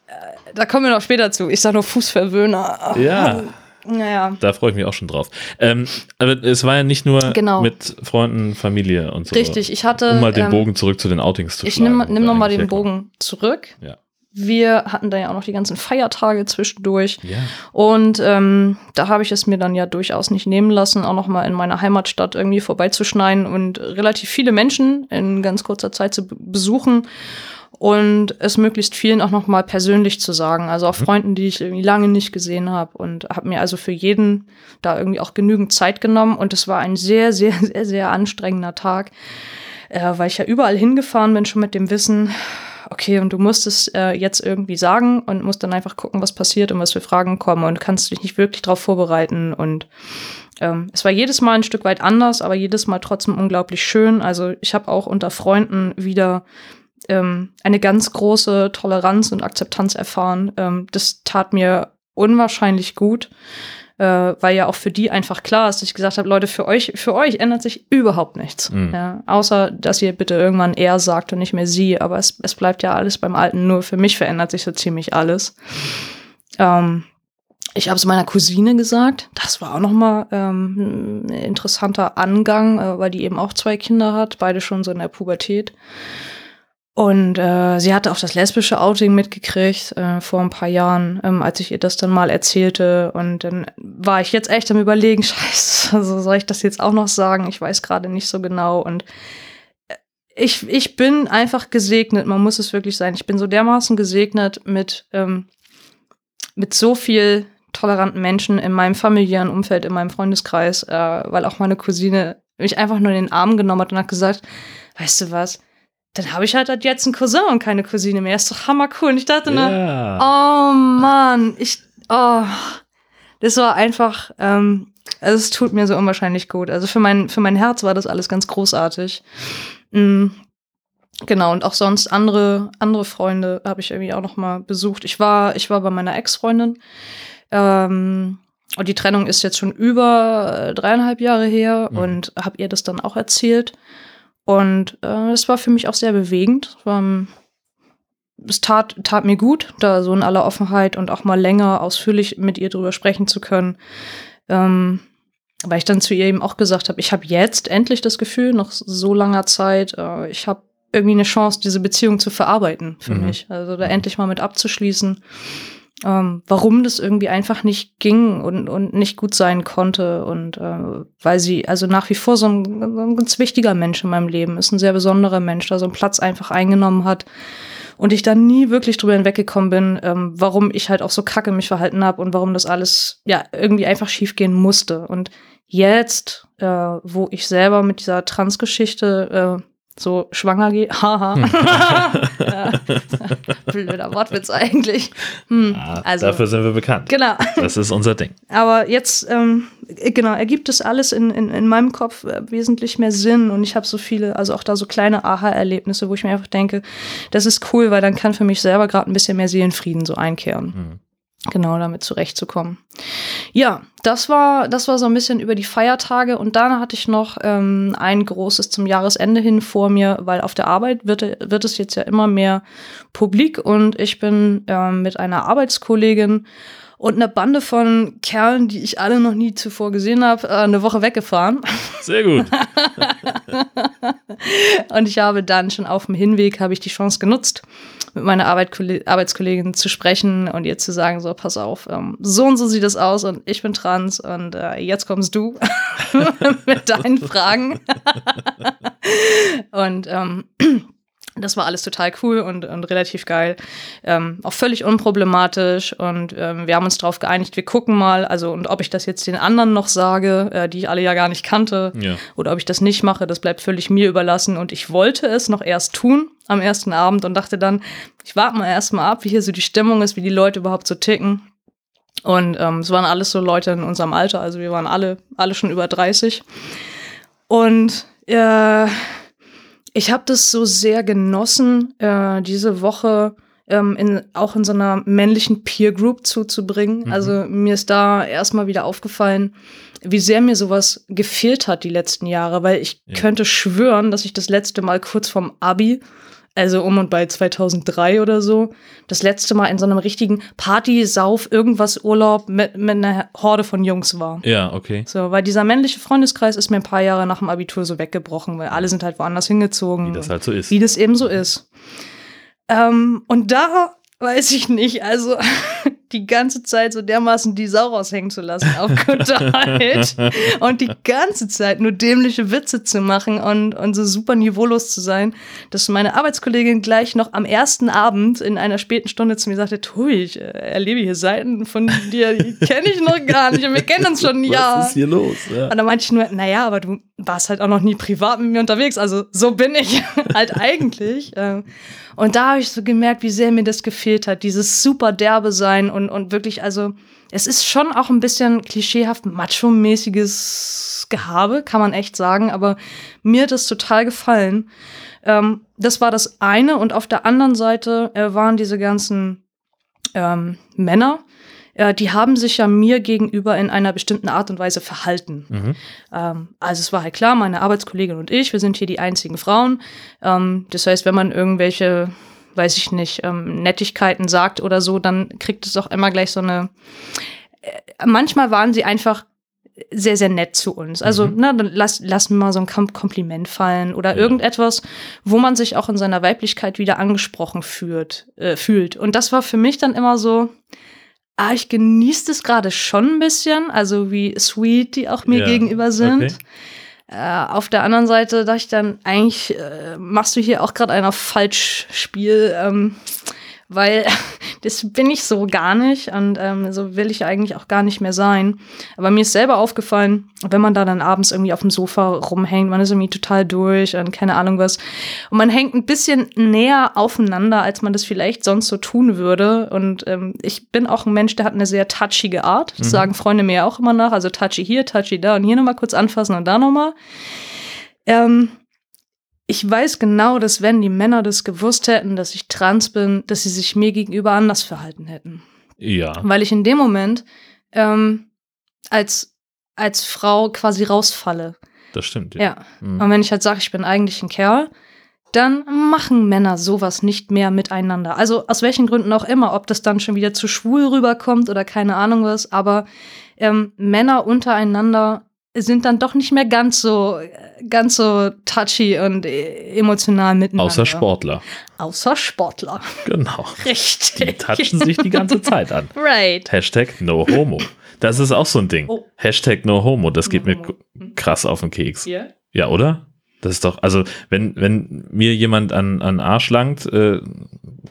Äh, Da kommen wir noch später zu. Ich sage nur Fußverwöhner. Ja, Naja. da freue ich mich auch schon drauf. Ähm, aber es war ja nicht nur Genau. mit Freunden, Familie und so. Richtig, ich hatte. Um mal den ähm, Bogen zurück zu den Outings zu Ich schlagen. nehme wo nimm wir noch mal eigentlich den herkommen. Bogen zurück. Ja. Wir hatten da ja auch noch die ganzen Feiertage zwischendurch. Ja. Und ähm, da habe ich es mir dann ja durchaus nicht nehmen lassen, auch noch mal in meiner Heimatstadt irgendwie vorbeizuschneiden und relativ viele Menschen in ganz kurzer Zeit zu besuchen und es möglichst vielen auch noch mal persönlich zu sagen. Also auch Freunden, die ich irgendwie lange nicht gesehen habe und habe mir also für jeden da irgendwie auch genügend Zeit genommen und es war ein sehr, sehr, sehr, sehr anstrengender Tag, äh, weil ich ja überall hingefahren bin, schon mit dem Wissen, okay, und du musst es äh, jetzt irgendwie sagen und musst dann einfach gucken, was passiert und was für Fragen kommen und kannst dich nicht wirklich darauf vorbereiten. Und ähm, es war jedes Mal ein Stück weit anders, aber jedes Mal trotzdem unglaublich schön. Also ich habe auch unter Freunden wieder ähm, eine ganz große Toleranz und Akzeptanz erfahren. Ähm, das tat mir unwahrscheinlich gut äh, weil ja auch für die einfach klar ist, dass ich gesagt habe, Leute, für euch, für euch ändert sich überhaupt nichts. Mhm. Ja, außer, dass ihr bitte irgendwann er sagt und nicht mehr sie. Aber es, es bleibt ja alles beim Alten. Nur für mich verändert sich so ziemlich alles. Ähm, ich habe es meiner Cousine gesagt. Das war auch noch mal ähm, ein interessanter Angang, äh, weil die eben auch zwei Kinder hat, beide schon so in der Pubertät. Und äh, sie hatte auch das lesbische Outing mitgekriegt äh, vor ein paar Jahren, ähm, als ich ihr das dann mal erzählte. Und dann war ich jetzt echt am Überlegen, scheiße, also soll ich das jetzt auch noch sagen? Ich weiß gerade nicht so genau. Und äh, ich, ich bin einfach gesegnet, man muss es wirklich sein. Ich bin so dermaßen gesegnet mit, ähm, mit so viel toleranten Menschen in meinem familiären Umfeld, in meinem Freundeskreis, äh, weil auch meine Cousine mich einfach nur in den Arm genommen hat und hat gesagt, weißt du was, dann habe ich halt jetzt einen Cousin und keine Cousine mehr. Ist doch hammer cool. Und ich dachte, ne, Ja. oh Mann, ich, oh, das war einfach, ähm, also es tut mir so unwahrscheinlich gut. Also für mein, für mein Herz war das alles ganz großartig. Mm, genau, und auch sonst andere, andere Freunde habe ich irgendwie auch noch mal besucht. Ich war, ich war bei meiner Ex-Freundin. Ähm, und die Trennung ist jetzt schon über äh, dreieinhalb Jahre her Mhm. und habe ihr das dann auch erzählt. Und äh, das war für mich auch sehr bewegend. Es tat, tat mir gut, da so in aller Offenheit und auch mal länger ausführlich mit ihr drüber sprechen zu können. Ähm, weil ich dann zu ihr eben auch gesagt habe, ich habe jetzt endlich das Gefühl, nach so langer Zeit, äh, ich habe irgendwie eine Chance, diese Beziehung zu verarbeiten für Mhm. mich. Also da endlich mal mit abzuschließen. Ähm, warum das irgendwie einfach nicht ging und, und nicht gut sein konnte. Und äh, weil sie also nach wie vor so ein, so ein ganz wichtiger Mensch in meinem Leben ist, ein sehr besonderer Mensch, da so einen Platz einfach eingenommen hat. Und ich dann nie wirklich drüber hinweggekommen bin, ähm, warum ich halt auch so kacke mich verhalten habe und warum das alles ja irgendwie einfach schiefgehen musste. Und jetzt, äh, wo ich selber mit dieser Transgeschichte äh, so schwanger gehe, haha, ja. blöder Wortwitz eigentlich. Hm, Ah, also, Dafür sind wir bekannt. genau. Das ist unser Ding. Aber jetzt, ähm, äh, genau, ergibt es alles in, in, in meinem Kopf äh, wesentlich mehr Sinn und ich habe so viele, also auch da so kleine Aha-Erlebnisse, wo ich mir einfach denke, das ist cool, weil dann kann für mich selber gerade ein bisschen mehr Seelenfrieden so einkehren. Mhm. Genau, damit zurechtzukommen. Ja, das war, das war so ein bisschen über die Feiertage und dann hatte ich noch ähm, ein großes zum Jahresende hin vor mir, weil auf der Arbeit wird, wird es jetzt ja immer mehr publik und ich bin ähm, mit einer Arbeitskollegin und einer Bande von Kerlen, die ich alle noch nie zuvor gesehen habe, äh, eine Woche weggefahren. Sehr gut. Und ich habe dann schon auf dem Hinweg habe ich die Chance genutzt, mit meiner Arbeitkolle- Arbeitskollegin zu sprechen und ihr zu sagen, so, pass auf, ähm, so und so sieht es aus und ich bin trans und äh, jetzt kommst du mit deinen Fragen. und ähm, das war alles total cool und, und relativ geil. Ähm, auch völlig unproblematisch. Und ähm, wir haben uns darauf geeinigt, wir gucken mal, also und ob ich das jetzt den anderen noch sage, äh, die ich alle ja gar nicht kannte, Ja. oder ob ich das nicht mache, das bleibt völlig mir überlassen. Und ich wollte es noch erst tun am ersten Abend und dachte dann, ich warte mal erstmal ab, wie hier so die Stimmung ist, wie die Leute überhaupt so ticken. Und ähm, es waren alles so Leute in unserem Alter, also wir waren alle, alle schon über 30. Und äh, ich habe das so sehr genossen, äh, diese Woche ähm, in, auch in so einer männlichen Peer Group zuzubringen. Mhm. Also mir ist da erstmal wieder aufgefallen, wie sehr mir sowas gefehlt hat die letzten Jahre, weil ich Ja. könnte schwören, dass ich das letzte Mal kurz vorm Abi, also um und bei 2003 oder so, das letzte Mal in so einem richtigen Party, Sauf, irgendwas Urlaub mit, mit einer Horde von Jungs war. Ja, okay. So, weil dieser männliche Freundeskreis ist mir ein paar Jahre nach dem Abitur so weggebrochen, weil alle sind halt woanders hingezogen. Wie das halt so ist. Wie das eben so ist. Ähm, und da weiß ich nicht. Also die ganze Zeit so dermaßen die Sau raushängen zu lassen auf Unterhalt und die ganze Zeit nur dämliche Witze zu machen und, und so super niveaulos zu sein, dass meine Arbeitskollegin gleich noch am ersten Abend in einer späten Stunde zu mir sagte, Tui, ich äh, erlebe hier Seiten von dir, die kenne ich noch gar nicht und wir kennen uns schon ein Jahr. Was ist hier los? Ja. Und dann meinte ich nur, naja, aber du warst halt auch noch nie privat mit mir unterwegs, also so bin ich halt eigentlich. Ähm. Und da habe ich so gemerkt, wie sehr mir das gefehlt hat, dieses super derbe sein und, und wirklich, also es ist schon auch ein bisschen klischeehaft macho-mäßiges Gehabe, kann man echt sagen, aber mir hat es total gefallen. Ähm, das war das eine und auf der anderen Seite äh, waren diese ganzen ähm, Männer, äh, die haben sich ja mir gegenüber in einer bestimmten Art und Weise verhalten. Mhm. Ähm, also es war halt klar, meine Arbeitskollegin und ich, wir sind hier die einzigen Frauen. Ähm, das heißt, wenn man irgendwelche, weiß ich nicht, ähm, Nettigkeiten sagt oder so, dann kriegt es auch immer gleich so eine. Äh, manchmal waren sie einfach sehr, sehr nett zu uns. Also, Mhm. na, dann lass, lass mir mal so ein Kom Kompliment fallen oder Ja. irgendetwas, wo man sich auch in seiner Weiblichkeit wieder angesprochen fühlt, äh, fühlt. Und das war für mich dann immer so, ah, ich genieße das gerade schon ein bisschen, also wie sweet die auch mir Ja, gegenüber sind. okay. Äh, auf der anderen Seite dachte ich dann, eigentlich äh, machst du hier auch gerade ein auf Falschspiel, ähm, weil das bin ich so gar nicht und ähm, so will ich eigentlich auch gar nicht mehr sein. Aber mir ist selber aufgefallen, wenn man da dann abends irgendwie auf dem Sofa rumhängt, man ist irgendwie total durch und keine Ahnung was. Und man hängt ein bisschen näher aufeinander, als man das vielleicht sonst so tun würde. Und ähm, ich bin auch ein Mensch, der hat eine sehr touchige Art. Das Mhm. sagen Freunde mir auch immer nach. Also touchy hier, touchy da und hier nochmal kurz anfassen und da nochmal. Ähm, ich weiß genau, dass wenn die Männer das gewusst hätten, dass ich trans bin, dass sie sich mir gegenüber anders verhalten hätten. Ja. Weil ich in dem Moment ähm, als, als Frau quasi rausfalle. Das stimmt. Ja. Mhm. Und wenn ich halt sage, ich bin eigentlich ein Kerl, dann machen Männer sowas nicht mehr miteinander. Also aus welchen Gründen auch immer, ob das dann schon wieder zu schwul rüberkommt oder keine Ahnung was, aber ähm, Männer untereinander sind dann doch nicht mehr ganz so ganz so touchy und äh, emotional miteinander. Außer Sportler. Außer Sportler. Genau. Richtig. Die touchen sich die ganze Zeit an. Right. Hashtag No Homo. Das ist auch so ein Ding. Oh. Hashtag No Homo. Das geht No mir Homo. krass auf den Keks. Ja. Ja, oder? Das ist doch, also wenn, wenn mir jemand an, an Arsch langt, äh,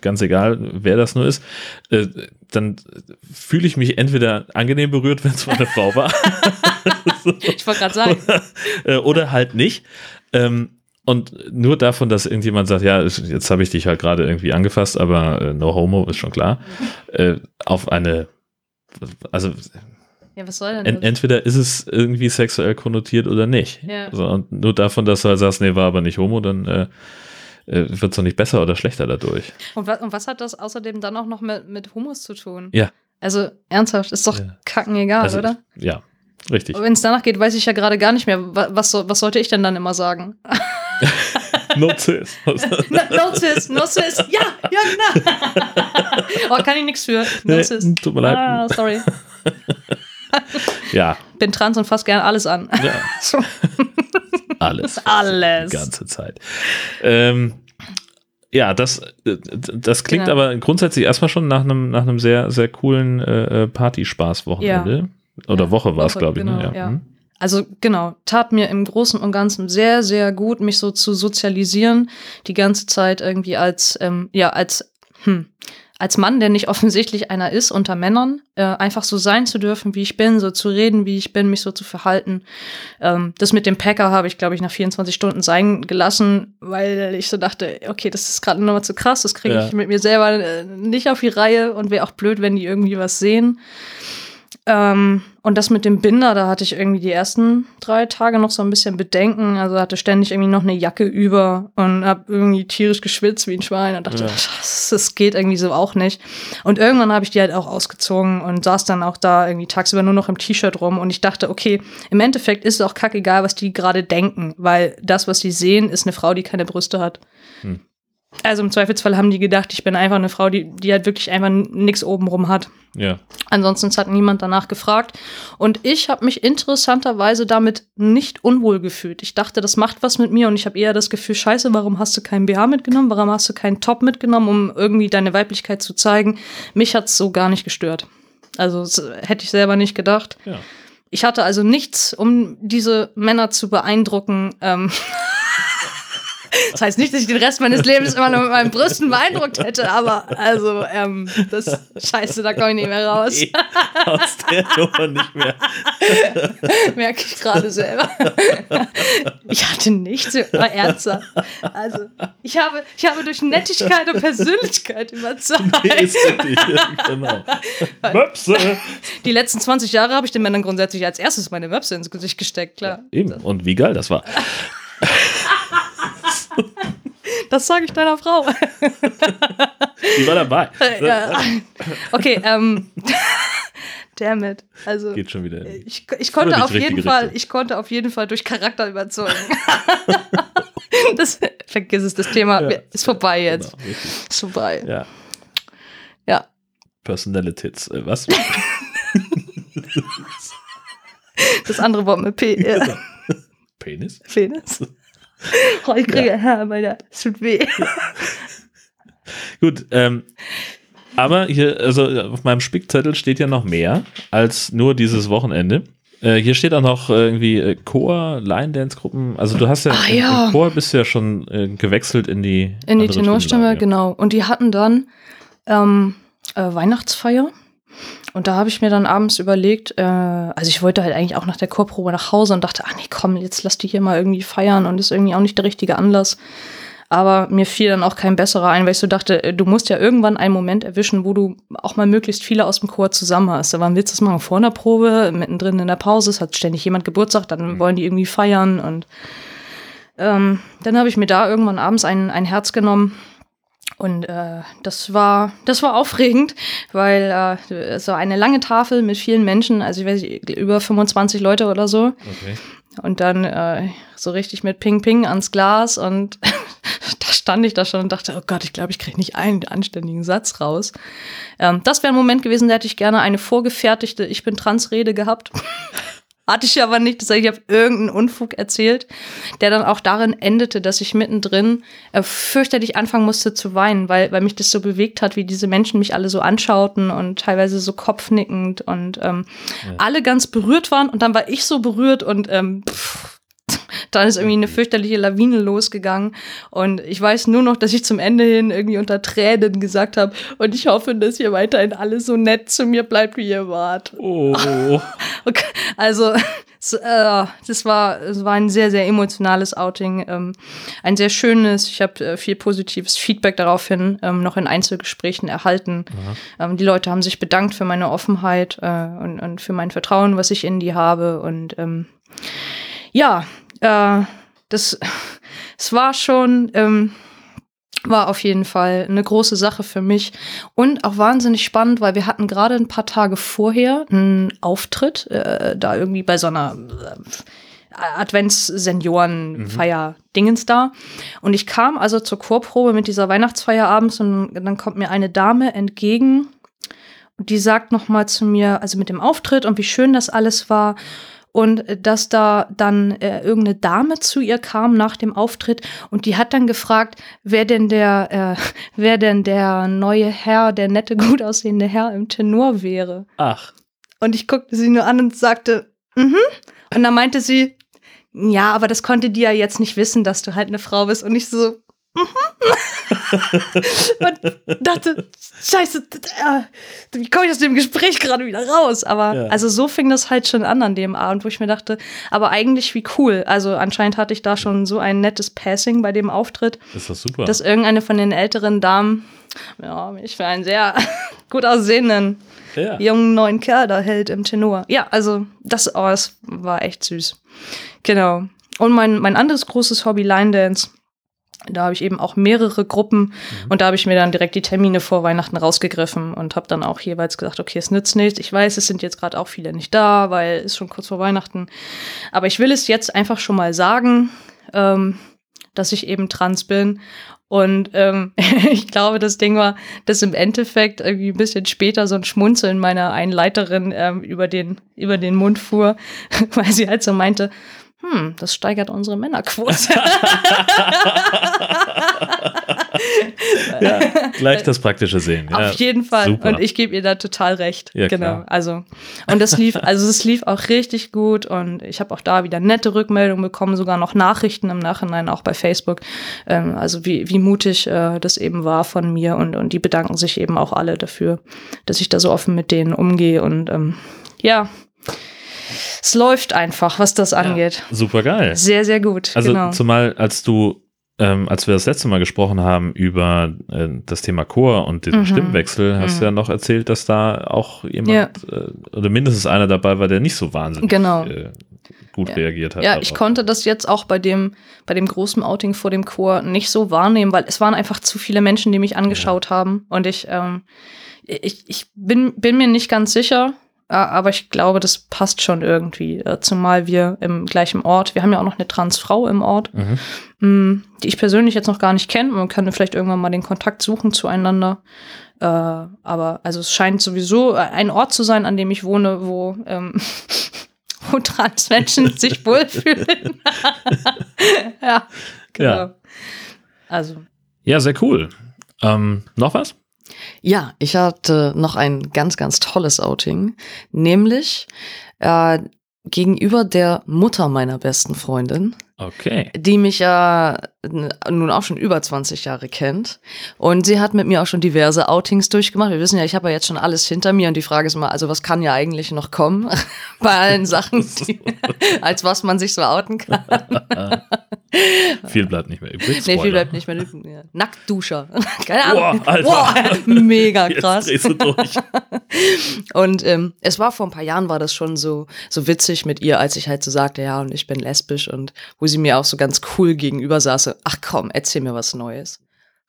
ganz egal, wer das nur ist, äh, dann fühle ich mich entweder angenehm berührt, wenn es meine Frau war, Ich wollte gerade sagen. äh, oder halt nicht. Ähm, und nur davon, dass irgendjemand sagt, ja, jetzt habe ich dich halt gerade irgendwie angefasst, aber äh, no homo ist schon klar, äh, auf eine, also Ja, was soll denn en, das? entweder ist es irgendwie sexuell konnotiert oder nicht. Ja. So, und nur davon, dass du halt sagst, nee, war aber nicht homo, dann äh, äh, wird es doch nicht besser oder schlechter dadurch. Und, was, und was hat das außerdem dann auch noch mit, mit Homos zu tun? Ja. Also ernsthaft, ist doch Ja. kacken egal, Also, oder? Ja, richtig. Wenn es danach geht, weiß ich ja gerade gar nicht mehr. Wa- Was, was sollte ich denn dann immer sagen? no cis. no, no cis, no cis. Ja, ja, genau. oh, kann ich nichts für. No Nee, cis. tut mir leid. Ah, sorry. Ja, Bin trans und fass gerne alles an. ja, So, alles. alles. Die ganze Zeit. Ähm, ja, das, äh, das klingt Genau. aber grundsätzlich erstmal schon nach einem, nach einem sehr, sehr coolen äh, äh, Partyspaß-Wochenende. Oder Ja, Woche war es, glaube ich. genau, ne? ja. ja. Hm. Also genau, tat mir im Großen und Ganzen sehr, sehr gut, mich so zu sozialisieren, die ganze Zeit irgendwie als, ähm, ja, als, hm, als Mann, der nicht offensichtlich einer ist unter Männern, äh, einfach so sein zu dürfen, wie ich bin, so zu reden, wie ich bin, mich so zu verhalten. Ähm, das mit dem Packer habe ich, glaube ich, nach 24 Stunden sein gelassen, weil ich so dachte, okay, das ist gerade nochmal zu krass, das kriege Ja. ich mit mir selber äh, nicht auf die Reihe und wäre auch blöd, wenn die irgendwie was sehen. Ähm, und das mit dem Binder, da hatte ich irgendwie die ersten drei Tage noch so ein bisschen Bedenken. Also hatte ständig irgendwie noch eine Jacke über und hab irgendwie tierisch geschwitzt wie ein Schwein und dachte, Ja. das, das geht irgendwie so auch nicht. Und irgendwann habe ich die halt auch ausgezogen und saß dann auch da irgendwie tagsüber nur noch im T-Shirt rum und ich dachte, okay, im Endeffekt ist es auch kackegal, was die gerade denken, weil das, was die sehen, ist eine Frau, die keine Brüste hat. Hm. Also im Zweifelsfall haben die gedacht, ich bin einfach eine Frau, die, die halt wirklich einfach nichts obenrum hat. Ja. Ansonsten hat niemand danach gefragt. Und ich habe mich interessanterweise damit nicht unwohl gefühlt. Ich dachte, das macht was mit mir und ich habe eher das Gefühl, scheiße, warum hast du keinen BH mitgenommen? Warum hast du keinen Top mitgenommen, um irgendwie deine Weiblichkeit zu zeigen? Mich hat's so gar nicht gestört. Also das hätte ich selber nicht gedacht. Ja. Ich hatte also nichts, um diese Männer zu beeindrucken. Ähm das heißt nicht, dass ich den Rest meines Lebens immer nur mit meinen Brüsten beeindruckt hätte, aber also, ähm, das Scheiße, da komme ich nicht mehr raus. Nee, aus der Nummer nicht mehr. Merke ich gerade selber. Ich hatte nichts Ernsthaft. Also, ich habe, ich habe durch Nettigkeit und Persönlichkeit überzeugt. Nee, genau. Möpse. Die letzten 20 Jahre habe ich den Männern grundsätzlich als erstes meine Möpse ins Gesicht gesteckt, klar. Eben. Und wie geil das war. Das sage ich deiner Frau. Die war dabei. ja. Okay, ähm. Damn it. Also, Geht schon wieder. ich, ich konnte auf jeden Fall, Richtung. ich konnte auf jeden Fall durch Charakter überzeugen. das, vergiss es, das Thema Ja. ist vorbei jetzt. Genau. Ist vorbei. Ja. Ja. Personalities. Äh, was? Das andere Wort mit P. Ja. Penis? Penis. Oh, ich kriege ja. Alter. Es tut weh. Gut, ähm, aber hier, also auf meinem Spickzettel steht ja noch mehr als nur dieses Wochenende. Äh, hier steht auch noch irgendwie äh, Chor, Line-Dance-Gruppen. Also du hast ja, im, ja. im Chor bist ja schon äh, gewechselt in die In die Tenorstimme, genau. Und die hatten dann ähm, äh, Weihnachtsfeier. Und da habe ich mir dann abends überlegt, äh, also ich wollte halt eigentlich auch nach der Chorprobe nach Hause und dachte, ah nee, komm, jetzt lass die hier mal irgendwie feiern und ist irgendwie auch nicht der richtige Anlass. Aber mir fiel dann auch kein besserer ein, weil ich so dachte, äh, du musst ja irgendwann einen Moment erwischen, wo du auch mal möglichst viele aus dem Chor zusammen hast. Da wann willst du das machen? Vor einer Probe, mittendrin in der Pause, es hat ständig jemand Geburtstag, dann wollen die irgendwie feiern und ähm, dann habe ich mir da irgendwann abends ein, ein Herz genommen. Und äh, das war das war aufregend, weil äh, war eine lange Tafel mit vielen Menschen, also ich weiß nicht, über 25 Leute oder so. Okay. Und dann äh, so richtig mit Ping Ping ans Glas und da stand ich da schon und dachte, oh Gott, ich glaube, ich kriege nicht einen anständigen Satz raus. Ähm, das wäre ein Moment gewesen, da hätte ich gerne eine vorgefertigte Ich bin Trans-Rede gehabt. Hatte ich aber nicht. Das heißt, ich habe irgendeinen Unfug erzählt, der dann auch darin endete, dass ich mittendrin äh, fürchterlich anfangen musste zu weinen, weil, weil mich das so bewegt hat, wie diese Menschen mich alle so anschauten und teilweise so kopfnickend und ähm, alle ganz berührt waren. Und dann war ich so berührt und ähm, pff, dann ist irgendwie eine fürchterliche Lawine losgegangen. Und ich weiß nur noch, dass ich zum Ende hin irgendwie unter Tränen gesagt habe, und ich hoffe, dass ihr weiterhin alle so nett zu mir bleibt, wie ihr wart. Oh. Okay, also es, äh, das war, es war ein sehr, sehr emotionales Outing. Ähm, ein sehr schönes. Ich habe äh, viel positives Feedback daraufhin ähm, noch in Einzelgesprächen erhalten. Ähm, die Leute haben sich bedankt für meine Offenheit äh, und, und für mein Vertrauen, was ich in die habe. Und ähm, ja, äh, das es war schon. Ähm, war auf jeden Fall eine große Sache für mich und auch wahnsinnig spannend, weil wir hatten gerade ein paar Tage vorher einen Auftritt, äh, da irgendwie bei so einer äh, Advents-Senioren-Feier-Dingens da. Und ich kam also zur Chorprobe mit dieser Weihnachtsfeier abends und dann kommt mir eine Dame entgegen und die sagt noch mal zu mir, also mit dem Auftritt und wie schön das alles war und dass da dann äh, irgendeine Dame zu ihr kam nach dem Auftritt und die hat dann gefragt, wer denn der, äh, wer denn der neue Herr, der nette, gut aussehende Herr im Tenor wäre. Ach. Und ich guckte sie nur an und sagte, mhm. Und dann meinte sie, ja, aber das konnte die ja jetzt nicht wissen, dass du halt eine Frau bist. Und ich so. und dachte, scheiße, äh, wie komme ich aus dem Gespräch gerade wieder raus? Aber Ja. also so fing das halt schon an an dem Abend, wo ich mir dachte, aber eigentlich wie cool. Also anscheinend hatte ich da schon so ein nettes Passing bei dem Auftritt, Das ist doch super. dass irgendeine von den älteren Damen ja, mich für einen sehr gut aussehenden ja. jungen neuen Kerl da hält im Tenor. Ja, also das, oh, das war echt süß. Genau. Und mein, mein anderes großes Hobby, Line Dance. Da habe ich eben auch mehrere Gruppen und da habe ich mir dann direkt die Termine vor Weihnachten rausgegriffen und habe dann auch jeweils gesagt, okay, es nützt nichts. Ich weiß, es sind jetzt gerade auch viele nicht da, weil es schon kurz vor Weihnachten. Aber ich will es jetzt einfach schon mal sagen. Ähm, dass ich eben trans bin. Und ähm, ich glaube, das Ding war, dass im Endeffekt irgendwie ein bisschen später so ein Schmunzeln meiner einen Leiterin ähm, über, den, über den Mund fuhr, weil sie halt so meinte, hm, das steigert unsere Männerquote. ja, gleich das praktische sehen. Auf ja, jeden Fall. Super. Und ich gebe ihr da total recht. Ja, genau. klar. Also, und das lief, also es lief auch richtig gut und ich habe auch da wieder nette Rückmeldungen bekommen, sogar noch Nachrichten im Nachhinein, auch bei Facebook. Ähm, also wie, wie mutig äh, das eben war von mir und, und die bedanken sich eben auch alle dafür, dass ich da so offen mit denen umgehe und ähm, ja. Es läuft einfach, was das angeht. Super geil. Sehr, sehr gut. Also genau. zumal als du, ähm, als wir das letzte Mal gesprochen haben über äh, das Thema Chor und den Mhm. Stimmwechsel, hast Mhm. du ja noch erzählt, dass da auch jemand äh, oder mindestens einer dabei war, der nicht so wahnsinnig Genau. äh, gut Ja. reagiert hat. Ja, ich darauf. konnte das jetzt auch bei dem, bei dem großen Outing vor dem Chor nicht so wahrnehmen, weil es waren einfach zu viele Menschen, die mich angeschaut haben. Und ich, ähm, ich, ich bin, bin mir nicht ganz sicher, aber ich glaube, das passt schon irgendwie. Äh, zumal wir im gleichen Ort, wir haben ja auch noch eine Transfrau im Ort, Mhm. mh, die ich persönlich jetzt noch gar nicht kenne. Man kann vielleicht irgendwann mal den Kontakt suchen zueinander. Äh, aber also es scheint sowieso ein Ort zu sein, an dem ich wohne, wo, ähm, wo Transmenschen sich wohlfühlen. ja, genau. Ja. Also, Ja, sehr cool. Ähm, noch was? Ja, ich hatte noch ein ganz, ganz tolles Outing, nämlich äh, gegenüber der Mutter meiner besten Freundin, Okay. die mich ja nun auch schon über 20 Jahre kennt. Und sie hat mit mir auch schon diverse Outings durchgemacht. Wir wissen ja, ich habe ja jetzt schon alles hinter mir und die Frage ist mal, also was kann ja eigentlich noch kommen bei allen Sachen, die, als was man sich so outen kann. Viel bleibt nicht mehr übrig. Nee, viel bleibt nicht mehr. Ja. Nacktduscher. Keine Ahnung. Boah, Alter. Boah, mega krass. Jetzt drehst du durch. Und ähm, es war vor ein paar Jahren war das schon so so witzig mit ihr, als ich halt so sagte, ja, und ich bin lesbisch und wo sie mir auch so ganz cool gegenüber saß, ach komm, erzähl mir was Neues.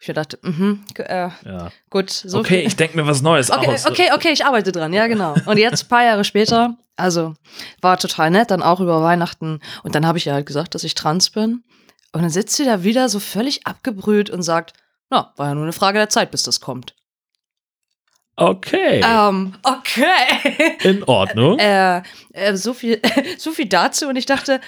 Ich dachte, mhm, äh, Ja. gut, so okay, viel- ich denke mir was Neues Okay, aus. okay, okay, ich arbeite dran, ja, genau. Und jetzt, ein paar Jahre später, also war total nett, dann auch über Weihnachten. Und dann habe ich ihr halt gesagt, dass ich trans bin. Und dann sitzt sie da wieder so völlig abgebrüht und sagt, na, war ja nur eine Frage der Zeit, bis das kommt. Okay. Ähm, okay. In Ordnung. Äh, äh, so viel, so viel dazu und ich dachte.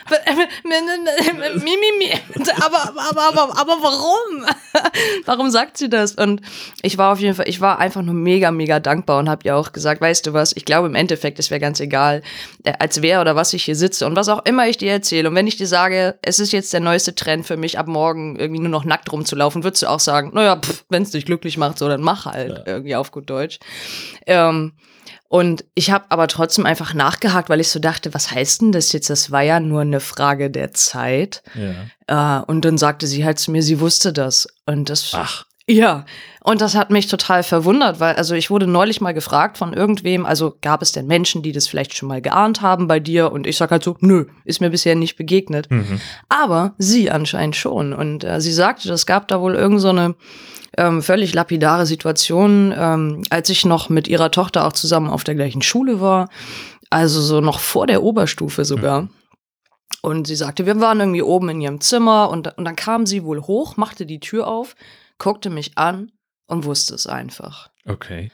Aber, aber, aber, aber warum? warum sagt sie das? Und ich war auf jeden Fall, ich war einfach nur mega, mega dankbar und habe ihr auch gesagt, weißt du was, ich glaube im Endeffekt, es wäre ganz egal, äh, als wer oder was ich hier sitze und was auch immer ich dir erzähle. Und wenn ich dir sage, es ist jetzt der neueste Trend für mich, ab morgen irgendwie nur noch nackt rumzulaufen, würdest du auch sagen, naja, wenn es dich glücklich macht, so, dann mach halt, irgendwie auf gut Deutsch. Ähm, und ich habe aber trotzdem einfach nachgehakt, weil ich so dachte, was heißt denn das jetzt? Das war ja nur eine Frage der Zeit. ja. Äh, und dann sagte sie halt zu mir, sie wusste das. Und das, Ach, ja. Und das hat mich total verwundert, weil, also ich wurde neulich mal gefragt von irgendwem, also gab es denn Menschen, die das vielleicht schon mal geahnt haben bei dir? Und ich sag halt so, nö, ist mir bisher nicht begegnet. mhm. Aber sie anscheinend schon. Und äh, sie sagte, es gab da wohl irgend so ähm, völlig lapidare Situation, ähm, als ich noch mit ihrer Tochter auch zusammen auf der gleichen Schule war. Also so noch vor der Oberstufe sogar. Und sie sagte, wir waren irgendwie oben in ihrem Zimmer und, und dann kam sie wohl hoch, machte die Tür auf, guckte mich an und wusste es einfach. okay.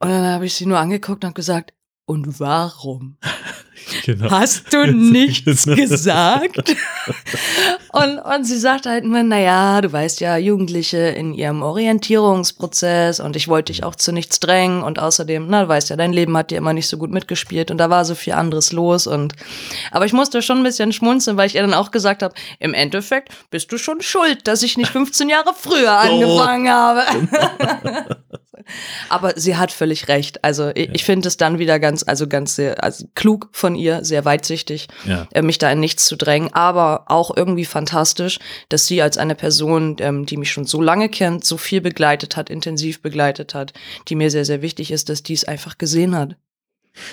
Und dann habe ich sie nur angeguckt und gesagt, und warum? Genau. Hast du nichts gesagt? und, und sie sagte halt immer, naja, du weißt ja, Jugendliche in ihrem Orientierungsprozess und ich wollte dich auch zu nichts drängen und außerdem, na, du weißt ja, dein Leben hat dir immer nicht so gut mitgespielt und da war so viel anderes los und, aber ich musste schon ein bisschen schmunzeln, weil ich ihr dann auch gesagt habe, im Endeffekt bist du schon schuld, dass ich nicht 15 Jahre früher angefangen habe. Aber sie hat völlig recht. Also ich, ich finde es dann wieder ganz, also ganz sehr, also klug von ihr, sehr weitsichtig, Ja. äh, mich da in nichts zu drängen, aber auch irgendwie fantastisch, dass sie als eine Person, ähm, die mich schon so lange kennt, so viel begleitet hat, intensiv begleitet hat, die mir sehr, sehr wichtig ist, dass die es einfach gesehen hat.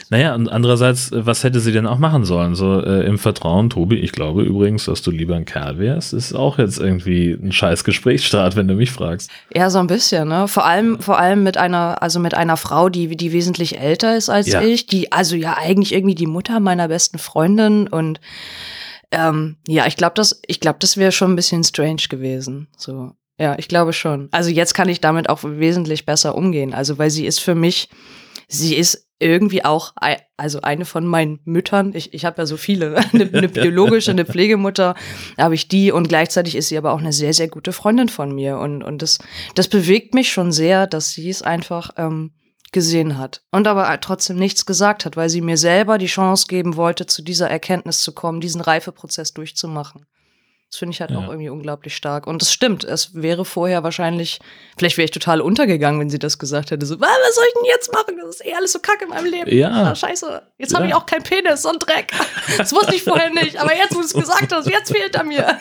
Naja, und andererseits, äh, was hätte sie denn auch machen sollen? So äh, im Vertrauen, Tobi, ich glaube übrigens, dass du lieber ein Kerl wärst, ist auch jetzt irgendwie ein scheiß Gesprächsstart, wenn du mich fragst. Ja, so ein bisschen, ne? Vor allem, vor allem mit einer, also mit einer Frau, die, die wesentlich älter ist als Ja. ich, die, also ja eigentlich irgendwie die Mutter meiner besten Freundin und ähm, ja, ich glaube, das, ich glaube, das wäre schon ein bisschen strange gewesen. So, ja, ich glaube schon. Also jetzt kann ich damit auch wesentlich besser umgehen. Also, weil sie ist für mich, sie ist irgendwie auch, also eine von meinen Müttern, ich, ich habe ja so viele, eine, eine biologische, eine Pflegemutter, habe ich die und gleichzeitig ist sie aber auch eine sehr, sehr gute Freundin von mir und, und das, das bewegt mich schon sehr, dass sie es einfach ähm, gesehen hat und aber trotzdem nichts gesagt hat, weil sie mir selber die Chance geben wollte, zu dieser Erkenntnis zu kommen, diesen Reifeprozess durchzumachen. Das finde ich halt ja. auch irgendwie unglaublich stark. Und es stimmt, es wäre vorher wahrscheinlich, vielleicht wäre ich total untergegangen, wenn sie das gesagt hätte. So, was soll ich denn jetzt machen? Das ist eh alles so kacke in meinem Leben. Ja. Ah, scheiße, jetzt ja. habe ich auch keinen Penis, so ein Dreck. Das wusste ich vorher nicht, aber jetzt, wo du es gesagt hast, jetzt fehlt er mir.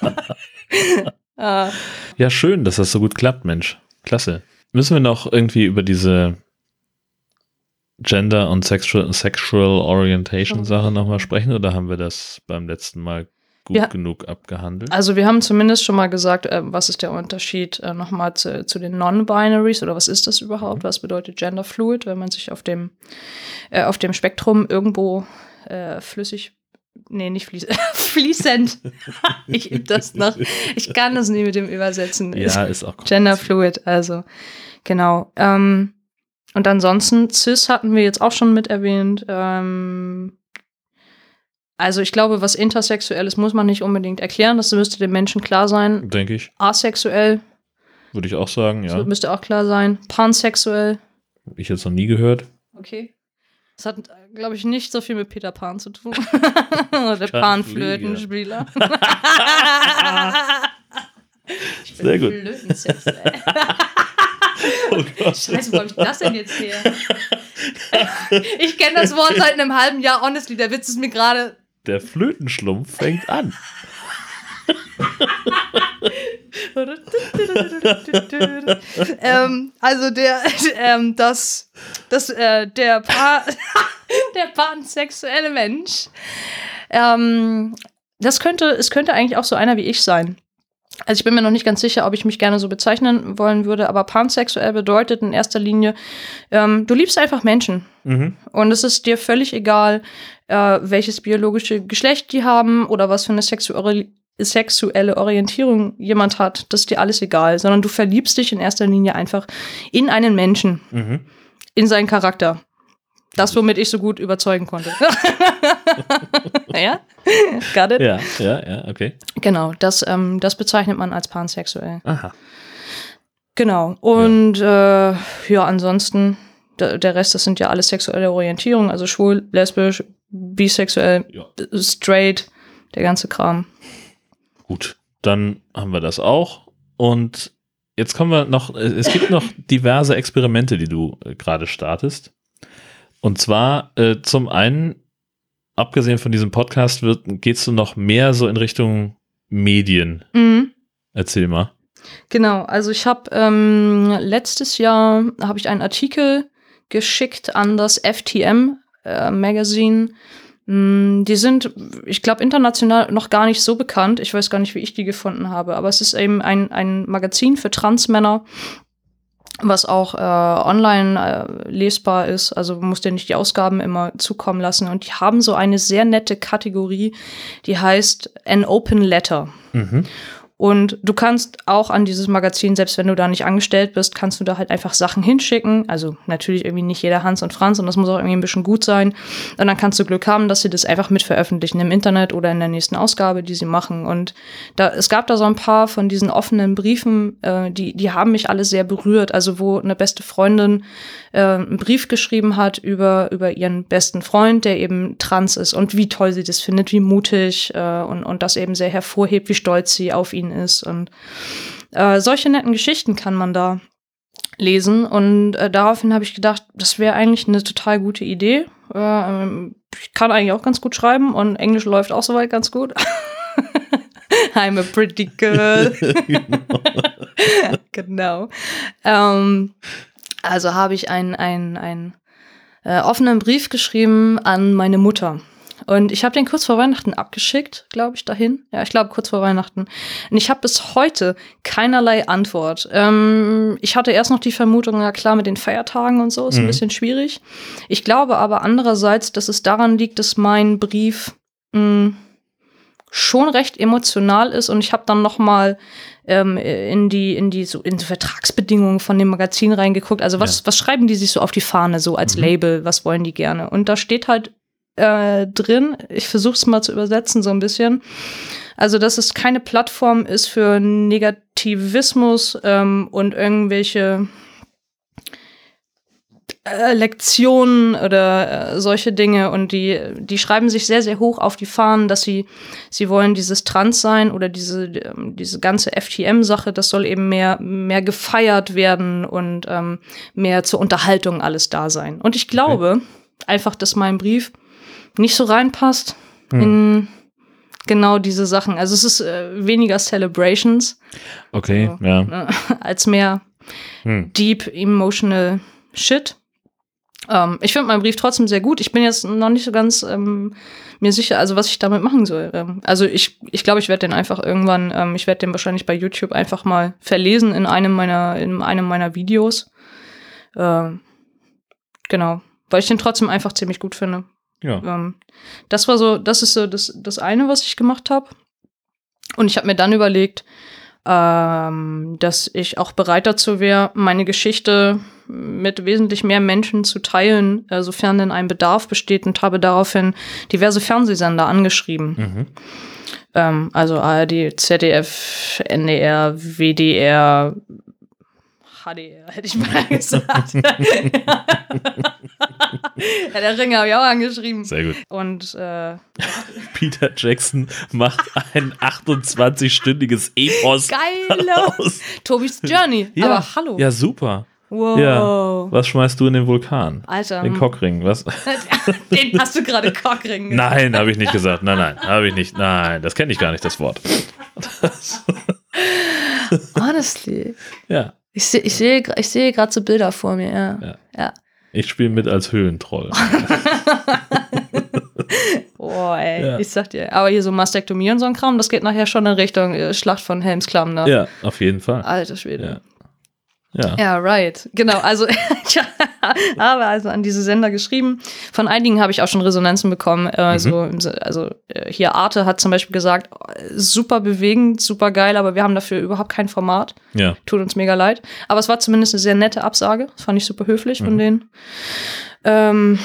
ah. Ja, schön, dass das so gut klappt, Mensch. Klasse. Müssen wir noch irgendwie über diese Gender und Sexual, Sexual Orientation. Sache nochmal sprechen oder haben wir das beim letzten Mal gut ja. genug abgehandelt? Also wir haben zumindest schon mal gesagt, äh, was ist der Unterschied äh, nochmal zu, zu den Non-Binaries oder was ist das überhaupt? Mhm. Was bedeutet Gender Fluid, wenn man sich auf dem, äh, auf dem Spektrum irgendwo äh, flüssig Nee, nicht fließ fließend. ich übe das noch. Ich kann das nie mit dem Übersetzen. Ja, ist auch Gender Fluid, also genau. Ähm, und ansonsten, Cis hatten wir jetzt auch schon mit erwähnt. Ähm, also ich glaube, was intersexuell ist, muss man nicht unbedingt erklären. Das müsste dem Menschen klar sein. Denke ich. Asexuell. Würde ich auch sagen, ja. Das müsste auch klar sein. Pansexuell. Hab ich jetzt noch nie gehört. Okay. Das hat, glaube ich, nicht so viel mit Peter Pan zu tun. Oder Panflötenspieler. Sehr gut. oh Gott. Scheiße, wo habe ich das denn jetzt her? ich kenne das Wort seit einem halben Jahr. Honestly, der Witz ist mir gerade der Flötenschlumpf fängt an. ähm, also der, ähm, das, das, äh, der, pa der pansexuelle Mensch, ähm, das könnte, es könnte eigentlich auch so einer wie ich sein. Also ich bin mir noch nicht ganz sicher, ob ich mich gerne so bezeichnen wollen würde, aber pansexuell bedeutet in erster Linie, ähm, du liebst einfach Menschen. Mhm. Und es ist dir völlig egal, äh, welches biologische Geschlecht die haben oder was für eine sexuelle, sexuelle Orientierung jemand hat. Das ist dir alles egal, sondern du verliebst dich in erster Linie einfach in einen Menschen, mhm. in seinen Charakter. Das, womit ich so gut überzeugen konnte. ja? Got it? Ja, ja, ja, okay. Genau, das, ähm, das bezeichnet man als pansexuell. Aha. Genau. Und ja, äh, ja ansonsten, der Rest, das sind ja alles sexuelle Orientierungen, also schwul, lesbisch, bisexuell, ja. straight, der ganze Kram. Gut, dann haben wir das auch. Und jetzt kommen wir noch, es gibt noch diverse Experimente, die du äh, gerade startest. Und zwar äh, zum einen, abgesehen von diesem Podcast, wird, gehst du noch mehr so in Richtung Medien. Mhm. Erzähl mal. Genau, also ich habe ähm, letztes Jahr habe ich einen Artikel geschickt an das FTM äh, Magazine. Mm, die sind, ich glaube, international noch gar nicht so bekannt. Ich weiß gar nicht, wie ich die gefunden habe, aber es ist eben ein, ein Magazin für Transmänner, was auch äh, online äh, lesbar ist. Also muss dir nicht die Ausgaben immer zukommen lassen. Und die haben so eine sehr nette Kategorie, die heißt An Open Letter. Mhm. Und du kannst auch an dieses Magazin, selbst wenn du da nicht angestellt bist, kannst du da halt einfach Sachen hinschicken. Also natürlich irgendwie nicht jeder Hans und Franz und das muss auch irgendwie ein bisschen gut sein. Und dann kannst du Glück haben, dass sie das einfach mit veröffentlichen im Internet oder in der nächsten Ausgabe, die sie machen. Und da, es gab da so ein paar von diesen offenen Briefen, äh, die, die haben mich alle sehr berührt. Also wo eine beste Freundin äh, einen Brief geschrieben hat über, über ihren besten Freund, der eben trans ist und wie toll sie das findet, wie mutig äh, und, und das eben sehr hervorhebt, wie stolz sie auf ihn ist. Und äh, solche netten Geschichten kann man da lesen. Und äh, daraufhin habe ich gedacht, das wäre eigentlich eine total gute Idee. Äh, ich kann eigentlich auch ganz gut schreiben und Englisch läuft auch soweit ganz gut. I'm a pretty girl. genau. genau. Ähm, also habe ich einen, einen, einen äh, offenen Brief geschrieben an meine Mutter. Und ich habe den kurz vor Weihnachten abgeschickt, glaube ich, dahin. Ja, ich glaube kurz vor Weihnachten. Und ich habe bis heute keinerlei Antwort. Ähm, ich hatte erst noch die Vermutung, ja klar, mit den Feiertagen und so ist mhm. ein bisschen schwierig. Ich glaube aber andererseits, dass es daran liegt, dass mein Brief mh, hm, schon recht emotional ist und ich habe dann noch mal ähm, in die in die so in die Vertragsbedingungen von dem Magazin reingeguckt. Also was Ja. was schreiben die sich so auf die Fahne so als Mhm. Label? Was wollen die gerne? Und da steht halt äh, drin. Ich versuche es mal zu übersetzen so ein bisschen. Also dass es keine Plattform ist für Negativismus ähm, und irgendwelche äh, Lektionen oder äh, solche Dinge und die, die schreiben sich sehr, sehr hoch auf die Fahnen, dass sie, sie wollen dieses Trans sein oder diese, ähm, diese ganze FTM-Sache, das soll eben mehr, mehr gefeiert werden und ähm, mehr zur Unterhaltung alles da sein. Und ich glaube einfach, dass mein Brief nicht so reinpasst in genau diese Sachen. Also es ist äh, weniger Celebrations Okay, ja. äh, als mehr Hm. deep emotional shit. Ähm, ich finde meinen Brief trotzdem sehr gut. Ich bin jetzt noch nicht so ganz ähm, mir sicher, also was ich damit machen soll. Ähm, also ich ich, glaube, ich werde den einfach irgendwann, ähm, ich werde den wahrscheinlich bei YouTube einfach mal verlesen in einem meiner, in einem meiner Videos. Ähm, genau. Weil ich den trotzdem einfach ziemlich gut finde. Ja. Ähm, das war so, das ist so das, das eine, was ich gemacht habe. Und ich habe mir dann überlegt, ähm, dass ich auch bereit dazu wäre, meine Geschichte mit wesentlich mehr Menschen zu teilen, äh, sofern denn ein Bedarf besteht und habe daraufhin diverse Fernsehsender angeschrieben. Mhm. Ähm, also ARD, ZDF, NDR, WDR, HDR, hätte ich mal gesagt. ja, der Ring habe ich auch angeschrieben. Sehr gut. Und äh, Peter Jackson macht ein 28-stündiges Epos geil! aus. Tobis Journey. Ja. Aber hallo. Ja, super. Wow. Ja. Was schmeißt du in den Vulkan? Alter. Den Cockring, was? Den hast du gerade Cockring gesagt. Nein, habe ich nicht gesagt. Nein, nein, habe ich nicht. Nein, das kenne ich gar nicht, das Wort. Honestly. Ja, Ich sehe ich seh, ich seh gerade so Bilder vor mir, ja. Ja. ja. ich spiele mit als Höhlentroll. Boah, ey, Ja. ich sag dir. Aber hier so Mastektomie und so ein Kram, das geht nachher schon in Richtung äh, Schlacht von Helmsklamm, ne? Ja, auf jeden Fall. Alter Schwede. Ja. Ja, right. Genau, also ich habe also an diese Sender geschrieben. Von einigen habe ich auch schon Resonanzen bekommen. Äh, so, Si- also äh, hier Arte hat zum Beispiel gesagt, oh, super bewegend, super geil, aber wir haben dafür überhaupt kein Format. Ja. Tut uns mega leid. Aber es war zumindest eine sehr nette Absage. Das fand ich super höflich von denen. Ähm,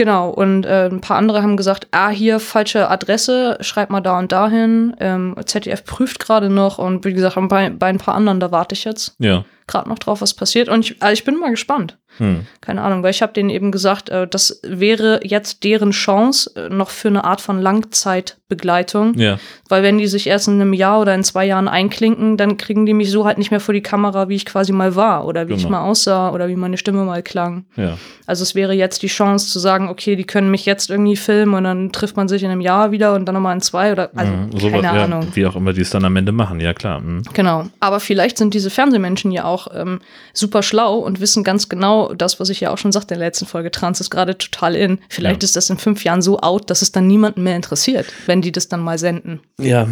genau, und äh, ein paar andere haben gesagt, ah, hier falsche Adresse, schreib mal da und dahin. Ähm, ZDF prüft gerade noch und wie gesagt, bei, bei ein paar anderen, da warte ich jetzt Ja. gerade noch drauf, was passiert. Und ich, also ich bin mal gespannt. Hm. Keine Ahnung, weil ich habe denen eben gesagt, äh, das wäre jetzt deren Chance äh, noch für eine Art von Langzeitbegleitung. Ja. Weil wenn die sich erst in einem Jahr oder in zwei Jahren einklinken, dann kriegen die mich so halt nicht mehr vor die Kamera, wie ich quasi mal war oder wie ich Genau. mal aussah oder wie meine Stimme mal klang. Ja. Also es wäre jetzt die Chance zu sagen, okay, die können mich jetzt irgendwie filmen und dann trifft man sich in einem Jahr wieder und dann nochmal in zwei oder also Mhm. keine Sowas, ja, Ahnung. Wie auch immer die es dann am Ende machen, ja klar. Mhm. Genau. Aber vielleicht sind diese Fernsehmenschen ja auch ähm, super schlau und wissen ganz genau das, was ich ja auch schon sagte in der letzten Folge. Trans ist gerade total in. Vielleicht Ja. ist das in fünf Jahren so out, dass es dann niemanden mehr interessiert, wenn die das dann mal senden. Ja,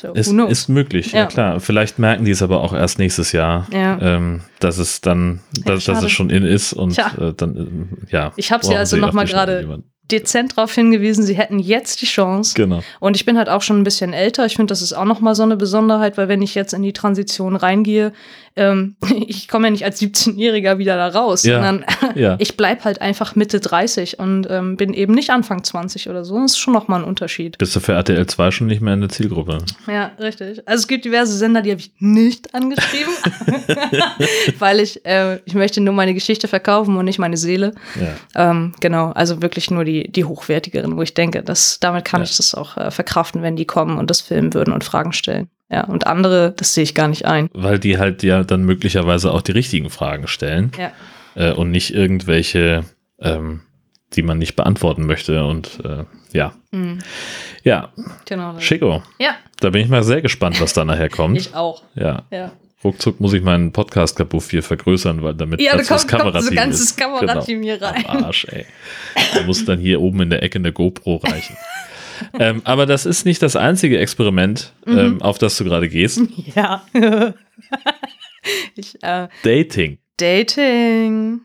So, ist, ist möglich, ja. Ja. klar. Vielleicht merken die es aber auch erst nächstes Jahr, Ja. ähm, dass es dann, dass, dass es schon in ist und äh, dann, ähm, ja. Ich habe sie also auf noch mal die Schnelle gerade dezent darauf hingewiesen, sie hätten jetzt die Chance. Genau. Und ich bin halt auch schon ein bisschen älter. Ich finde, das ist auch noch mal so eine Besonderheit, weil wenn ich jetzt in die Transition reingehe, ähm, ich komme ja nicht als 17-Jähriger wieder da raus, Ja. sondern Ja. ich bleib halt einfach Mitte 30 und ähm, bin eben nicht Anfang 20 oder so. Das ist schon noch mal ein Unterschied. Bist du für RTL 2 schon nicht mehr in der Zielgruppe? Ja, richtig. Also es gibt diverse Sender, die habe ich nicht angeschrieben, weil ich, äh, ich möchte nur meine Geschichte verkaufen und nicht meine Seele. Ja. Ähm, genau, also wirklich nur die, die hochwertigeren, wo ich denke, dass damit kann ich das auch äh, verkraften, wenn die kommen und das filmen würden und Fragen stellen. Ja, und andere, das sehe ich gar nicht ein. Weil die halt ja dann möglicherweise auch die richtigen Fragen stellen Ja. äh, und nicht irgendwelche, ähm, die man nicht beantworten möchte. Und äh, ja. Mhm. Ja, Genau. Chico, Ja, da bin ich mal sehr gespannt, was da nachher kommt. ich auch. ja. Ja. Ruckzuck muss ich meinen Podcast-Kabuff hier vergrößern, weil damit Ja, da plötzlich kommt, kommt so Kamerateam ganzes. Kamerateam hier Genau. rein. Am Arsch, ey. Da muss dann hier oben in der Ecke eine GoPro reichen. ähm, aber das ist nicht das einzige Experiment, Mhm. ähm, auf das du gerade gehst. Ja. ich, äh, Dating. Dating.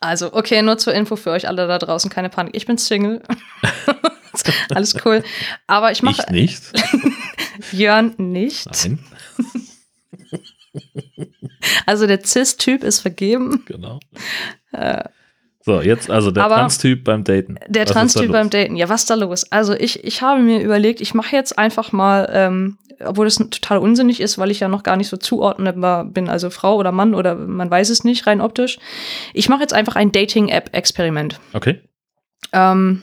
Also, okay, nur zur Info für euch alle da draußen, keine Panik. Ich bin Single. Alles cool. Aber ich mache Ich nicht. Jörn nicht. Nein, Also der Cis-Typ ist vergeben. genau. So, jetzt also der. Aber Trans-Typ beim Daten. Der Trans-Typ beim Daten. Ja, was ist da los? Also ich, ich habe mir überlegt, ich mache jetzt einfach mal, ähm, obwohl das total unsinnig ist, weil ich ja noch gar nicht so zuordnbar bin, also Frau oder Mann oder man weiß es nicht, rein optisch. Ich mache jetzt einfach ein Dating-App-Experiment. Okay. Ähm,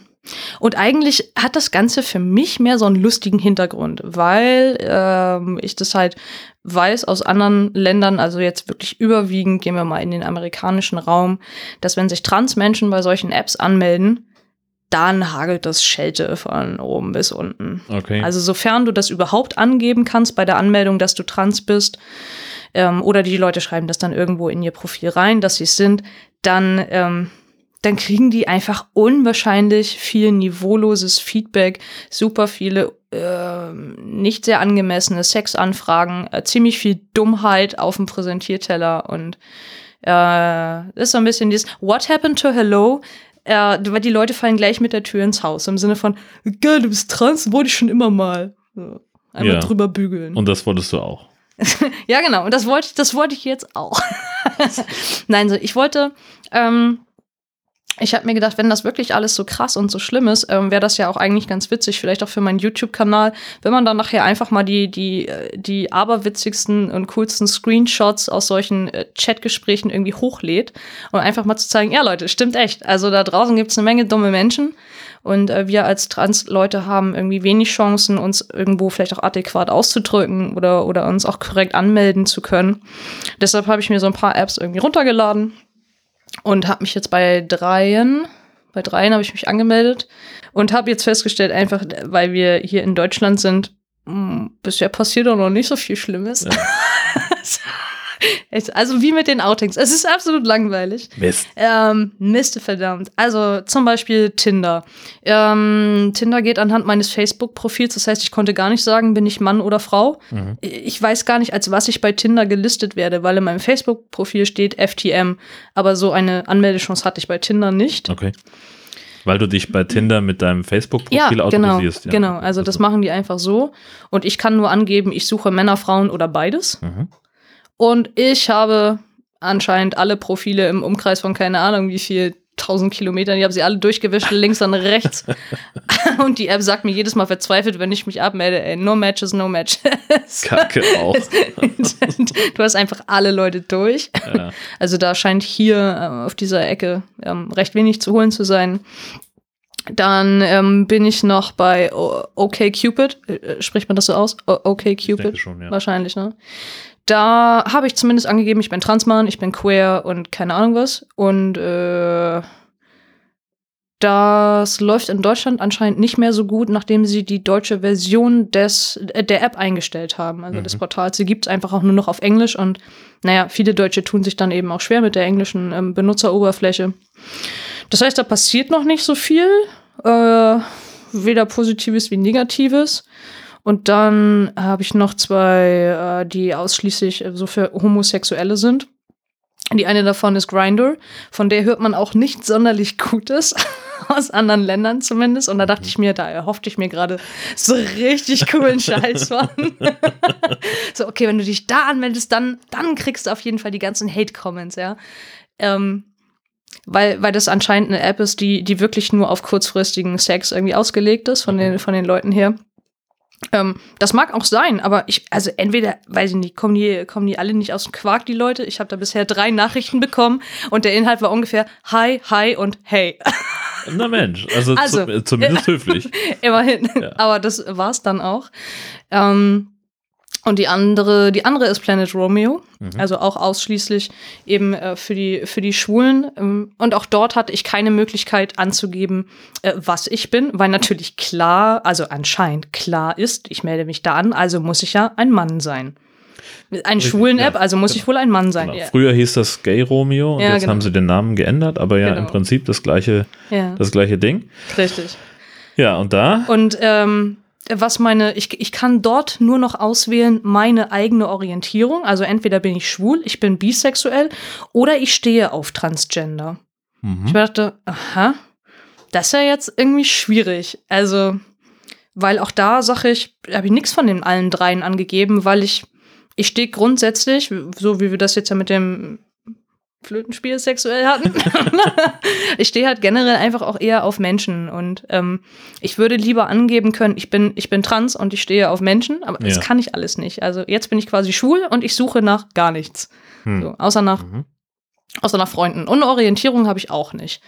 und eigentlich hat das Ganze für mich mehr so einen lustigen Hintergrund, weil ähm, ich das halt weiß aus anderen Ländern, also jetzt wirklich überwiegend, gehen wir mal in den amerikanischen Raum, dass wenn sich Transmenschen bei solchen Apps anmelden, dann hagelt das Schelte von oben bis unten. Okay. Also sofern du das überhaupt angeben kannst bei der Anmeldung, dass du trans bist, ähm, oder die Leute schreiben das dann irgendwo in ihr Profil rein, dass sie es sind, dann, ähm, dann kriegen die einfach unwahrscheinlich viel niveauloses Feedback, super viele ähm, nicht sehr angemessene Sexanfragen, äh, ziemlich viel Dummheit auf dem Präsentierteller und äh, das ist so ein bisschen dieses What happened to hello? Äh, weil die Leute fallen gleich mit der Tür ins Haus im Sinne von Geil, du bist trans, wollte ich schon immer mal. So, einmal Ja. drüber bügeln. Und das wolltest du auch. Ja, genau. Und das wollte ich, das wollte ich jetzt auch. Nein, so ich wollte, ähm, ich habe mir gedacht, wenn das wirklich alles so krass und so schlimm ist, ähm, wäre das ja auch eigentlich ganz witzig, vielleicht auch für meinen YouTube-Kanal, wenn man dann nachher einfach mal die, die, äh, die aberwitzigsten und coolsten Screenshots aus solchen äh, Chatgesprächen irgendwie hochlädt und einfach mal zu zeigen, ja Leute, stimmt echt. Also da draußen gibt es eine Menge dumme Menschen und äh, wir als Trans-Leute haben irgendwie wenig Chancen, uns irgendwo vielleicht auch adäquat auszudrücken oder, oder uns auch korrekt anmelden zu können. Deshalb habe ich mir so ein paar Apps irgendwie runtergeladen und habe mich jetzt bei dreien, bei dreien habe ich mich angemeldet und habe jetzt festgestellt, einfach weil wir hier in Deutschland sind, mh, bisher passiert auch noch nicht so viel Schlimmes. Echt, also wie mit den Outings. Es ist absolut langweilig. Mist. Ähm, Mist, verdammt. Also zum Beispiel Tinder. Ähm, Tinder geht anhand meines Facebook-Profils. Das heißt, ich konnte gar nicht sagen, bin ich Mann oder Frau. Mhm. Ich weiß gar nicht, als was ich bei Tinder gelistet werde, weil in meinem Facebook-Profil steht FTM. Aber so eine Anmeldechance hatte ich bei Tinder nicht. Okay. Weil du dich bei Tinder mit deinem Ja, Facebook-Profil genau, autorisierst. genau. Also das machen die einfach so. Und ich kann nur angeben, ich suche Männer, Frauen oder beides. Mhm. Und ich habe anscheinend alle Profile im Umkreis von keine Ahnung wie viel, tausend Kilometern. Ich habe sie alle durchgewischt, links und rechts. und die App sagt mir jedes Mal verzweifelt, wenn ich mich abmelde, ey, no matches, no matches. Kacke auch. du hast einfach alle Leute durch. ja. Also da scheint hier äh, auf dieser Ecke ähm, recht wenig zu holen zu sein. Dann ähm, bin ich noch bei OkCupid. Äh, spricht man das so aus? OkCupid? schon, ja. Wahrscheinlich, ne? Da habe ich zumindest angegeben, ich bin Transmann, ich bin queer und keine Ahnung was. Und äh, das läuft in Deutschland anscheinend nicht mehr so gut, nachdem sie die deutsche Version des, äh, der App eingestellt haben, also des Mhm. Portals. Sie gibt es einfach auch nur noch auf Englisch und naja, viele Deutsche tun sich dann eben auch schwer mit der englischen ähm, Benutzeroberfläche. Das heißt, da passiert noch nicht so viel, äh, weder Positives wie Negatives. Und dann habe ich noch zwei, äh, die ausschließlich äh, so für Homosexuelle sind. Die eine davon ist Grindr, von der hört man auch nicht sonderlich Gutes, aus anderen Ländern zumindest. Und da dachte ich mir, da erhoffte ich mir gerade so richtig coolen Scheiß von. so, okay, wenn du dich da anmeldest, dann, dann kriegst du auf jeden Fall die ganzen Hate-Comments, ja. Ähm, weil, weil das anscheinend eine App ist, die, die wirklich nur auf kurzfristigen Sex irgendwie ausgelegt ist, von den, von den Leuten her. Ähm, das mag auch sein, aber ich, also entweder, weiß ich nicht, kommen die, kommen die alle nicht aus dem Quark, die Leute? Ich habe da bisher drei Nachrichten bekommen und der Inhalt war ungefähr Hi, Hi und Hey. Na Mensch, also, Also, zu, zumindest höflich. Immerhin. Ja. Aber das war's dann auch. Ähm, und die andere, die andere ist Planet Romeo, Mhm. also auch ausschließlich eben äh, für die für die Schwulen. Ähm, und auch dort hatte ich keine Möglichkeit anzugeben, äh, was ich bin, weil natürlich klar, also anscheinend klar ist, ich melde mich da an, also muss ich ja ein Mann sein. Ein Richtig, schwulen App, ja, also muss ich wohl ein Mann sein. Genau. Ja. Früher hieß das Gay Romeo und Ja, jetzt genau. haben sie den Namen geändert, aber ja Genau. im Prinzip das gleiche, das gleiche Ding. richtig. Ja, und da Und ähm, was meine, ich, ich kann dort nur noch auswählen, meine eigene Orientierung. Also entweder bin ich schwul, ich bin bisexuell oder ich stehe auf Transgender. Mhm. Ich dachte, aha. das ist ja jetzt irgendwie schwierig. Also, weil auch da sage ich, habe ich nichts von den allen dreien angegeben, weil ich, ich stehe grundsätzlich, so wie wir das jetzt ja mit dem Flötenspiel sexuell hatten. ich stehe halt generell einfach auch eher auf Menschen und ähm, ich würde lieber angeben können, ich bin, ich bin trans und ich stehe auf Menschen, aber das Ja. kann ich alles nicht. Also jetzt bin ich quasi schwul und ich suche nach gar nichts. Hm. So, außer nach, Mhm. außer nach Freunden. Und Orientierung habe ich auch nicht.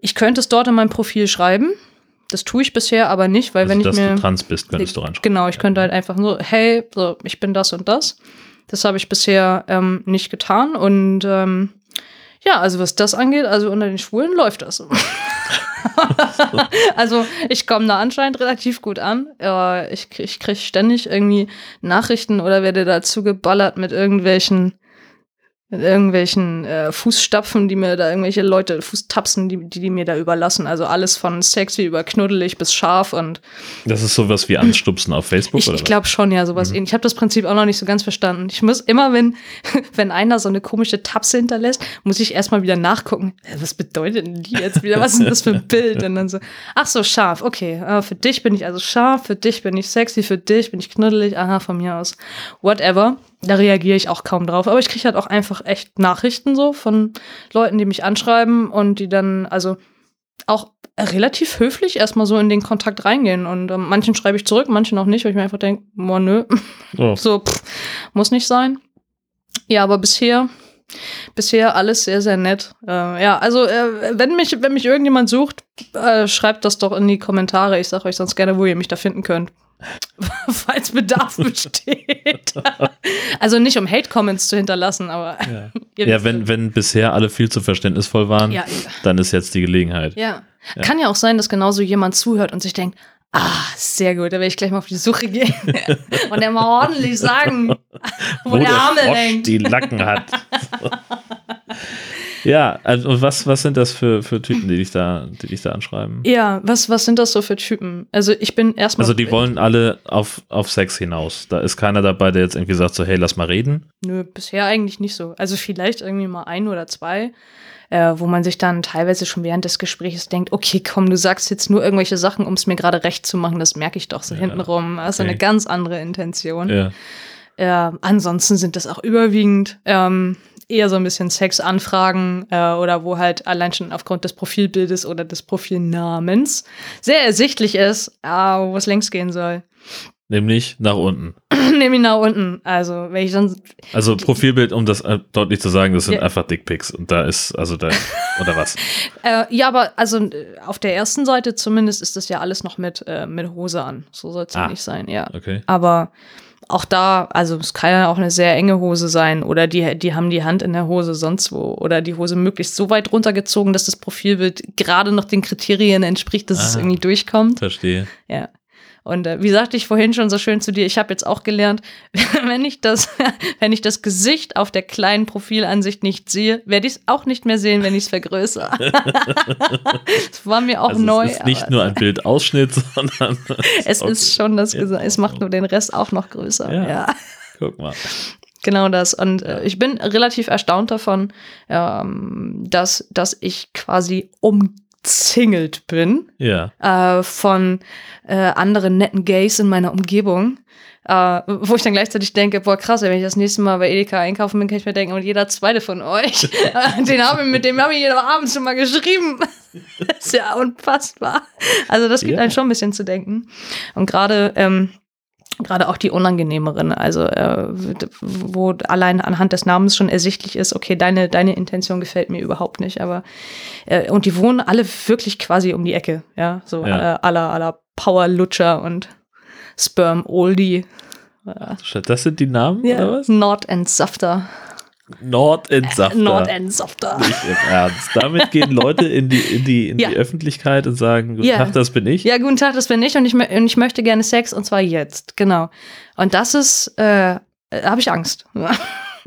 Ich könnte es dort in meinem Profil schreiben. Das tue ich bisher aber nicht, weil Also, wenn ich dass mir. du trans bist, könntest du reinschreiben. Genau, ich könnte halt einfach so, hey, so, ich bin das und das. Das habe ich bisher ähm, nicht getan. Und ähm, ja, also was das angeht, also unter den Schwulen läuft das. also ich komme da anscheinend relativ gut an. Ich ich krieg ständig irgendwie Nachrichten oder werde dazu geballert mit irgendwelchen mit irgendwelchen äh, Fußstapfen, die mir da irgendwelche Leute, Fußtapsen, die, die die mir da überlassen. Also alles von sexy über knuddelig bis scharf und Das ist sowas wie Anstupsen auf Facebook ich, oder ich glaube schon, ja, sowas ähnlich. Ich habe das Prinzip auch noch nicht so ganz verstanden. Ich muss immer, wenn, wenn einer so eine komische Tapse hinterlässt, muss ich erstmal wieder nachgucken. Was bedeutet denn die jetzt wieder? Was ist denn das für ein Bild? Und dann so, ach so, scharf, okay. äh, für dich bin ich also scharf, für dich bin ich sexy, für dich bin ich knuddelig, aha, von mir aus. Whatever. Da reagiere ich auch kaum drauf. Aber ich kriege halt auch einfach echt Nachrichten so von Leuten, die mich anschreiben und die dann, also auch relativ höflich erstmal so in den Kontakt reingehen. Und ähm, manchen schreibe ich zurück, manchen auch nicht, weil ich mir einfach denke, boah, nö, Oh, so, pff, muss nicht sein. Ja, aber bisher, bisher alles sehr, sehr nett. Äh, ja, also äh, wenn mich, wenn mich irgendjemand sucht, äh, schreibt das doch in die Kommentare. Ich sage euch sonst gerne, wo ihr mich da finden könnt. Falls Bedarf besteht. also nicht um Hate-Comments zu hinterlassen, aber ja. ja, wenn, wenn bisher alle viel zu verständnisvoll waren, Ja, dann ist jetzt die Gelegenheit. Ja. Kann ja auch sein, dass genauso jemand zuhört und sich denkt, ah, sehr gut, da werde ich gleich mal auf die Suche gehen und er mal ordentlich sagen, wo, der Arme Frosch hängt. die Lacken hat. Ja, also und was, was sind das für, für Typen, die dich da, die dich da anschreiben? Ja, was, was sind das so für Typen? Also ich bin erstmal. Also die wollen alle auf, auf Sex hinaus. Da ist keiner dabei, der jetzt irgendwie sagt so, hey, lass mal reden. Nö, bisher eigentlich nicht so. Also vielleicht irgendwie mal ein oder zwei, äh, wo man sich dann teilweise schon während des Gesprächs denkt, okay, komm, du sagst jetzt nur irgendwelche Sachen, um es mir gerade recht zu machen. Das merke ich doch so Ja, hintenrum. Das ist okay. eine ganz andere Intention. Ja. Äh, ansonsten sind das auch überwiegend ähm, eher so ein bisschen Sexanfragen äh, oder wo halt allein schon aufgrund des Profilbildes oder des Profilnamens sehr ersichtlich ist, äh, wo es längst gehen soll. Nämlich nach unten. Ihn nach unten. Also, wenn ich dann. Also Profilbild, um das äh, deutlich zu sagen, das sind Ja. einfach Dickpics. Und da ist, also da, oder was? Äh, ja, aber also äh, auf der ersten Seite zumindest ist das ja alles noch mit, äh, mit Hose an. So soll es ja Ah. nicht sein, ja. Okay. Aber auch da, also es kann ja auch eine sehr enge Hose sein oder die, die haben die Hand in der Hose sonst wo oder die Hose möglichst so weit runtergezogen, dass das Profilbild gerade noch den Kriterien entspricht, dass es Ah. irgendwie durchkommt. Verstehe. Ja. Und äh, wie sagte ich vorhin schon so schön zu dir, ich habe jetzt auch gelernt, wenn ich das, wenn ich das Gesicht auf der kleinen Profilansicht nicht sehe, werde ich es auch nicht mehr sehen, wenn ich es vergrößere. das war mir auch Also neu. es ist nicht nur ein Bildausschnitt, sondern es Okay. ist schon das. Gesicht. Es macht nur den Rest auch noch größer. Ja. ja. Guck mal. Genau das. Und äh, ich bin relativ erstaunt davon, ähm, dass, dass ich quasi umzingelt bin Ja. äh, von äh, anderen netten Gays in meiner Umgebung. Äh, wo ich dann gleichzeitig denke, boah krass, wenn ich das nächste Mal bei Edeka einkaufen bin, kann ich mir denken, und jeder zweite von euch, den habe mit dem habe ich jeden Abend schon mal geschrieben. das ist ja unfassbar. Also das gibt Ja. einem schon ein bisschen zu denken. Und gerade ähm, gerade auch die unangenehmeren, also äh, wo allein anhand des Namens schon ersichtlich ist, okay, deine, deine Intention gefällt mir überhaupt nicht, aber äh, und die wohnen alle wirklich quasi um die Ecke, ja, so Ja. äh, aller aller Power Lutscher und Sperm Oldie, Das sind die Namen, oder was? Nord and Softer, Nordentsafter. Nord and Softer. Nicht im Ernst. Damit gehen Leute in die, in die, in Ja. die Öffentlichkeit und sagen, guten Ja. Tag, das bin ich. Ja, guten Tag, das bin ich und ich, und ich möchte gerne Sex und zwar jetzt, genau. Und das ist, äh, habe ich Angst.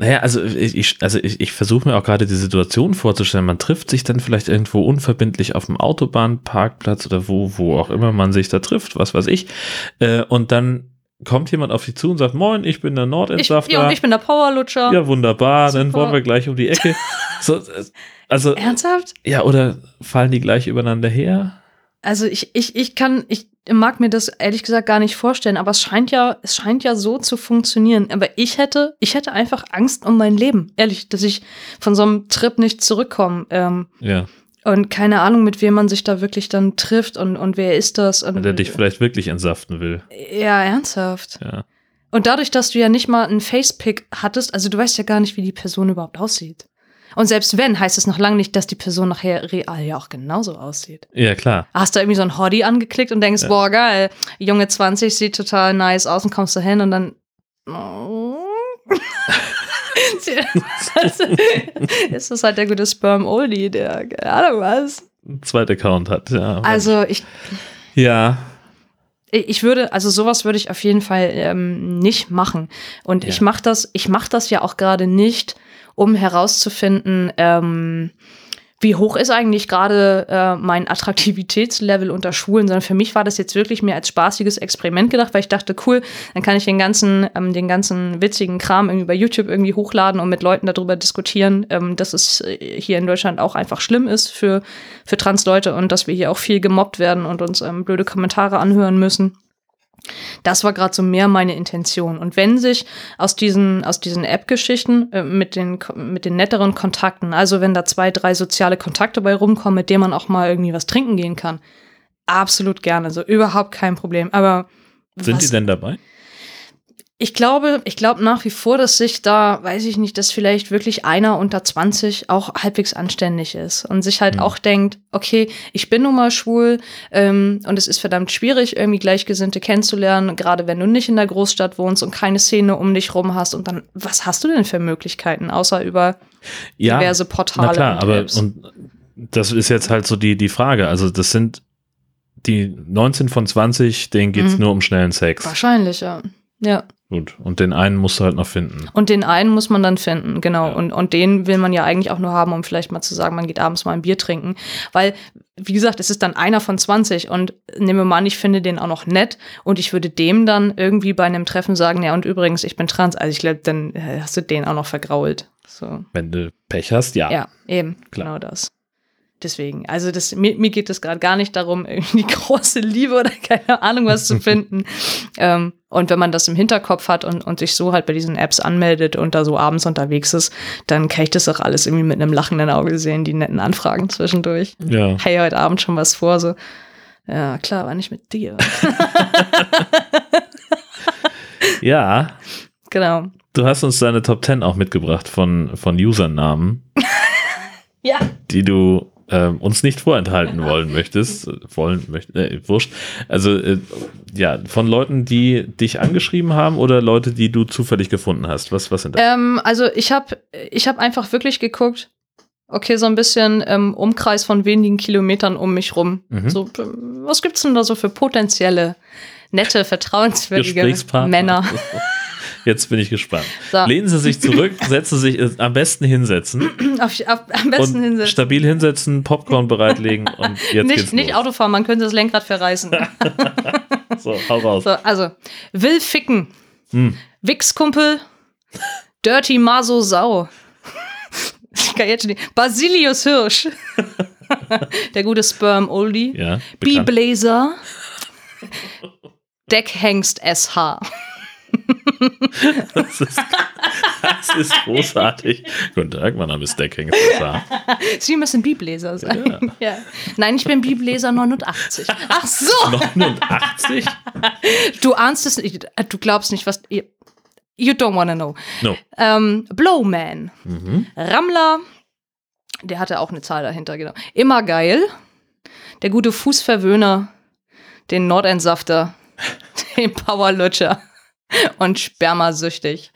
Naja, also ich, ich, also ich, ich versuche mir auch gerade die Situation vorzustellen. Man trifft sich dann vielleicht irgendwo unverbindlich auf dem Autobahnparkplatz oder wo, wo auch immer man sich da trifft, was weiß ich. Äh, und dann kommt jemand auf dich zu und sagt, moin, ich bin der Ich, Nordentsafter. ja, und ich bin der Powerlutscher. Ja, wunderbar, dann Super. wollen wir gleich um die Ecke. So, äh, also, Ernsthaft? ja, oder fallen die gleich übereinander her? Also ich, ich, ich kann, ich mag mir das ehrlich gesagt gar nicht vorstellen, aber es scheint ja, es scheint ja so zu funktionieren. Aber ich hätte, ich hätte einfach Angst um mein Leben. Ehrlich, dass ich von so einem Trip nicht zurückkomme. Ähm, Ja, und keine Ahnung, mit wem man sich da wirklich dann trifft und, und wer ist das? Und, der dich vielleicht wirklich entsaften will. ja, ernsthaft. Ja. Und dadurch, dass du ja nicht mal einen Facepick hattest, also du weißt ja gar nicht, wie die Person überhaupt aussieht. Und selbst wenn, heißt es noch lange nicht, dass die Person nachher real ja auch genauso aussieht. Ja, klar. Hast du irgendwie so ein Hottie angeklickt und denkst, Ja. boah, geil, Junge 20 sieht total nice aus und kommst du hin und dann. ist das halt der gute Sperm Oldie, der, keine Ahnung was. Zweiter Account hat, ja. Also ich, ja, ich würde, also sowas würde ich auf jeden Fall ähm, nicht machen. Und Ja. ich mache das, ich mache das ja auch gerade nicht, um herauszufinden, ähm, wie hoch ist eigentlich gerade äh, mein Attraktivitätslevel unter Schwulen, sondern für mich war das jetzt wirklich mehr als spaßiges Experiment gedacht, weil ich dachte, cool, dann kann ich den ganzen, ähm, den ganzen witzigen Kram irgendwie bei YouTube irgendwie hochladen und mit Leuten darüber diskutieren, ähm, dass es äh, hier in Deutschland auch einfach schlimm ist für, für Trans-Leute und dass wir hier auch viel gemobbt werden und uns ähm, blöde Kommentare anhören müssen. Das war gerade so mehr meine Intention. Und wenn sich aus diesen, aus diesen App-Geschichten äh, mit, den, mit den netteren Kontakten, also wenn da zwei, drei soziale Kontakte bei rumkommen, mit denen man auch mal irgendwie was trinken gehen kann, absolut gerne. So überhaupt kein Problem. Aber sind was- die denn dabei? Ich glaube, ich glaube nach wie vor, dass sich da, weiß ich nicht, dass vielleicht wirklich einer unter 20 auch halbwegs anständig ist und sich halt Mhm. auch denkt, okay, ich bin nun mal schwul ähm, und es ist verdammt schwierig, irgendwie Gleichgesinnte kennenzulernen, gerade wenn du nicht in der Großstadt wohnst und keine Szene um dich rum hast. Und dann, was hast du denn für Möglichkeiten, außer über Ja, diverse Portale na klar, und aber Apps? und das ist jetzt halt so die, die Frage. Also das sind die 19 von 20, denen geht's Mhm. nur um schnellen Sex. Wahrscheinlich, ja. Ja. Gut. Und den einen musst du halt noch finden. Und den einen muss man dann finden, genau. Ja. Und, und den will man ja eigentlich auch nur haben, um vielleicht mal zu sagen, man geht abends mal ein Bier trinken. Weil, wie gesagt, es ist dann einer von 20 und nehmen wir mal an, ich finde den auch noch nett und ich würde dem dann irgendwie bei einem Treffen sagen, ja, und übrigens, ich bin trans. Also ich glaube, dann äh, hast du den auch noch vergrault. So. Wenn du Pech hast, ja. Ja, eben, Klar. genau das. Deswegen, also das, mir, mir geht es gerade gar nicht darum, irgendwie große Liebe oder keine Ahnung was zu finden. ähm, und wenn man das im Hinterkopf hat und, und sich so halt bei diesen Apps anmeldet und da so abends unterwegs ist, dann kann ich das auch alles irgendwie mit einem lachenden Auge sehen, die netten Anfragen zwischendurch. Ja. Hey, heute Abend schon was vor, so. Ja, klar, aber nicht mit dir. Ja. genau. Du hast uns deine Top 10 auch mitgebracht von, von Usernamen, Ja. die du ähm, uns nicht vorenthalten wollen möchtest. Äh, Wollen, möcht, äh, wurscht. Also, äh, ja, von Leuten, die dich angeschrieben haben oder Leute, die du zufällig gefunden hast. Was, was sind das? Ähm, also ich habe ich hab einfach wirklich geguckt, okay, so ein bisschen ähm, Umkreis von wenigen Kilometern um mich rum. Mhm. So, ähm, was gibt's denn da so für potenzielle, nette, vertrauenswürdige. Männer? Jetzt bin ich gespannt. So, Lehnen Sie sich zurück, setzen Sie sich äh, am besten hinsetzen auf, auf, am besten hinsetzen. stabil hinsetzen, Popcorn bereitlegen und jetzt Nicht, geht's nicht los. Autofahren, man könnte das Lenkrad verreißen. So, hau raus. so, also, will ficken. Hm. Wichskumpel. Dirty Maso Sau. Ich kann jetzt schon nicht. Basilius Hirsch. Der gute Sperm Oldie. Ja. B-Blazer. Deckhengst SH. Das ist, das ist großartig. Guten Tag, mein Name ist Deckhänger. Sie müssen B-Blazer sein. Ja. Nein, ich bin B-Blazer 89. Ach so! 89? Du ahnst es nicht. Du glaubst nicht, was. You you don't wanna know. No. Ähm, Blowman. Mhm. Rammler. Der hatte auch eine Zahl dahinter, genau. Immer geil. Der gute Fußverwöhner. Den Nordentsafter. Den Powerlutscher. Und spermasüchtig.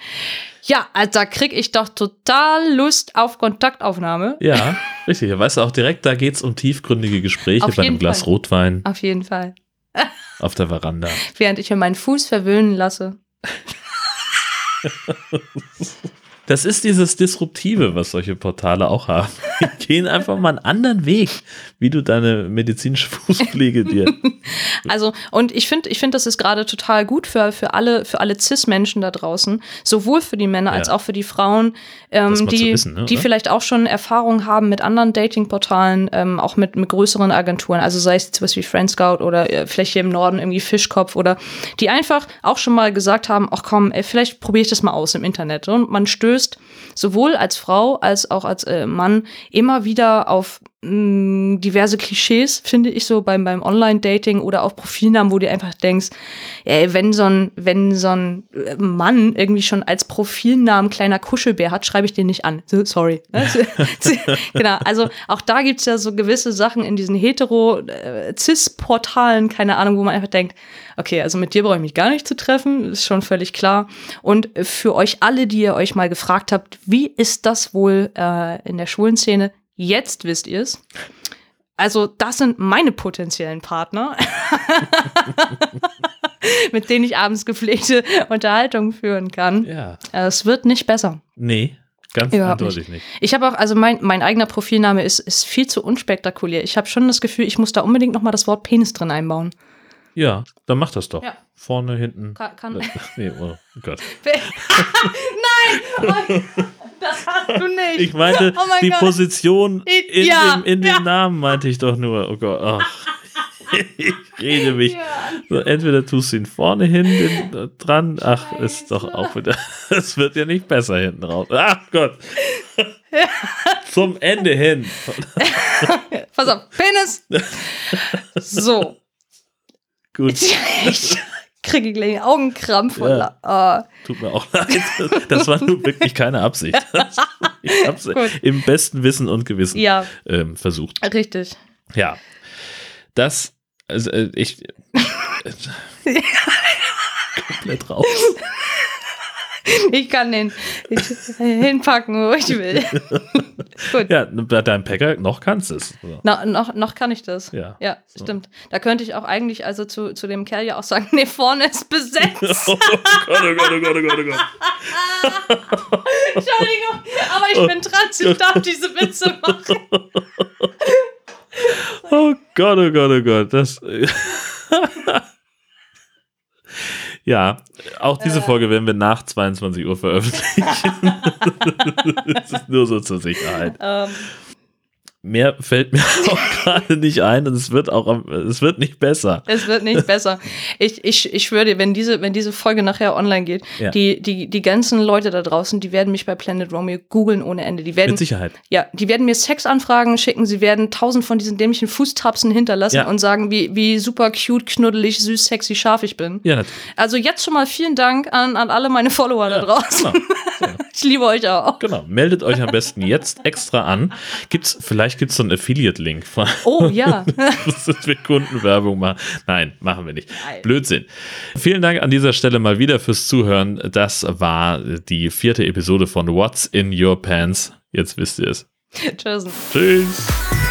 Ja, also da krieg ich doch total Lust auf Kontaktaufnahme. Ja, richtig. Weißt du auch direkt, da geht es um tiefgründige Gespräche Auf bei einem Glas Fall. Rotwein Auf jeden Fall. auf der Veranda. Während ich mir meinen Fuß verwöhnen lasse. Das ist dieses Disruptive, was solche Portale auch haben. Die gehen einfach mal einen anderen Weg, wie du deine medizinische Fußpflege dir. Also, und ich finde, ich finde, das ist gerade total gut für, für alle, für alle Cis-Menschen da draußen, sowohl für die Männer Ja. als auch für die Frauen, ähm, die, wissen, ne, die vielleicht auch schon Erfahrung haben mit anderen Dating-Portalen, ähm, auch mit, mit größeren Agenturen, also sei es jetzt was wie Friendscout oder äh, vielleicht hier im Norden irgendwie Fischkopf oder die einfach auch schon mal gesagt haben, ach komm, ey, vielleicht probiere ich das mal aus im Internet. Und man stößt sowohl als Frau als auch als äh, Mann immer wieder auf mh, diverse Klischees, finde ich so beim, beim Online-Dating oder auf Profilnamen, wo du einfach denkst, ey, wenn so ein, wenn so ein äh, Mann irgendwie schon als Profilnamen kleiner Kuschelbär hat, schreibe ich den nicht an. So, Sorry. Genau, also auch da gibt's ja so gewisse Sachen in diesen hetero-cis-Portalen, keine Ahnung, wo man einfach denkt, okay, also mit dir brauche ich mich gar nicht zu treffen, ist schon völlig klar. Und für euch alle, die ihr euch mal gefragt habt, wie ist das wohl äh, in der schwulen Szene? Jetzt wisst ihr es. Also, das sind meine potenziellen Partner, mit denen ich abends gepflegte Unterhaltung führen kann. Ja. Äh, Es wird nicht besser. Nee, ganz Überhaupt eindeutig nicht. Ich habe auch, also mein, mein eigener Profilname ist, ist viel zu unspektakulär. Ich habe schon das Gefühl, ich muss da unbedingt noch mal das Wort Penis drin einbauen. Ja, dann mach das doch. Ja. Vorne, hinten. Kann, kann. Nee, oh Gott. Nein! Das hast du nicht. Ich meinte, Oh die Gott. Position in, Ja, dem, in ja. dem Namen meinte ich doch nur. Oh Gott. ach. Ich rede mich. So, entweder tust du ihn vorne hin den, äh, dran. Ach, ist doch auch wieder. Es wird ja nicht besser hinten raus. Ach Gott. Zum Ende hin. Pass auf, Penis. So. Gut, Ich kriege gleich Augenkrampf. Ja. und la- ah. tut mir auch leid. Das war nun wirklich keine Absicht. Ich Gut. im besten Wissen und Gewissen ja, ähm, versucht. richtig. Ja. Das, also äh, ich. komplett raus. Ich kann den ich, hinpacken, wo ich will. Gut. Ja, bei deinem Packer noch kannst du es. Na, noch, noch kann ich das. Ja. Ja, So. stimmt. Da könnte ich auch eigentlich also zu, zu dem Kerl ja auch sagen, nee, vorne ist besetzt. Oh Gott, oh Gott, oh Gott, oh Gott, oh Gott. Entschuldigung, aber ich bin trans, ich darf diese Witze machen. Oh Gott, oh Gott, oh Gott. Das. Ja, auch diese Äh. Folge werden wir nach 22 Uhr veröffentlichen. das ist nur so zur Sicherheit. Ähm, Mehr fällt mir auch gerade nicht ein und es wird auch, es wird nicht besser. es wird nicht besser. Ich, ich, ich schwöre dir, wenn diese, wenn diese Folge nachher online geht, Ja. die, die, die ganzen Leute da draußen, die werden mich bei Planet Romeo googeln ohne Ende. Die werden, Mit Sicherheit. ja, die werden mir Sexanfragen schicken, sie werden tausend von diesen dämlichen Fußtapsen hinterlassen Ja. und sagen, wie, wie super cute, knuddelig, süß, sexy, scharf ich bin. Ja, natürlich. Also jetzt schon mal vielen Dank an, an alle meine Follower da draußen. Genau. Ich liebe euch auch. Genau, meldet euch am besten jetzt extra an. Gibt's, vielleicht gibt es so einen Affiliate-Link, Oh ja. dass wir Kundenwerbung machen. Nein, machen wir nicht. Nein. Blödsinn. Vielen Dank an dieser Stelle mal wieder fürs Zuhören. Das war die vierte Episode von What's in Your Pants. Jetzt wisst ihr es. Tschüss. Tschüss.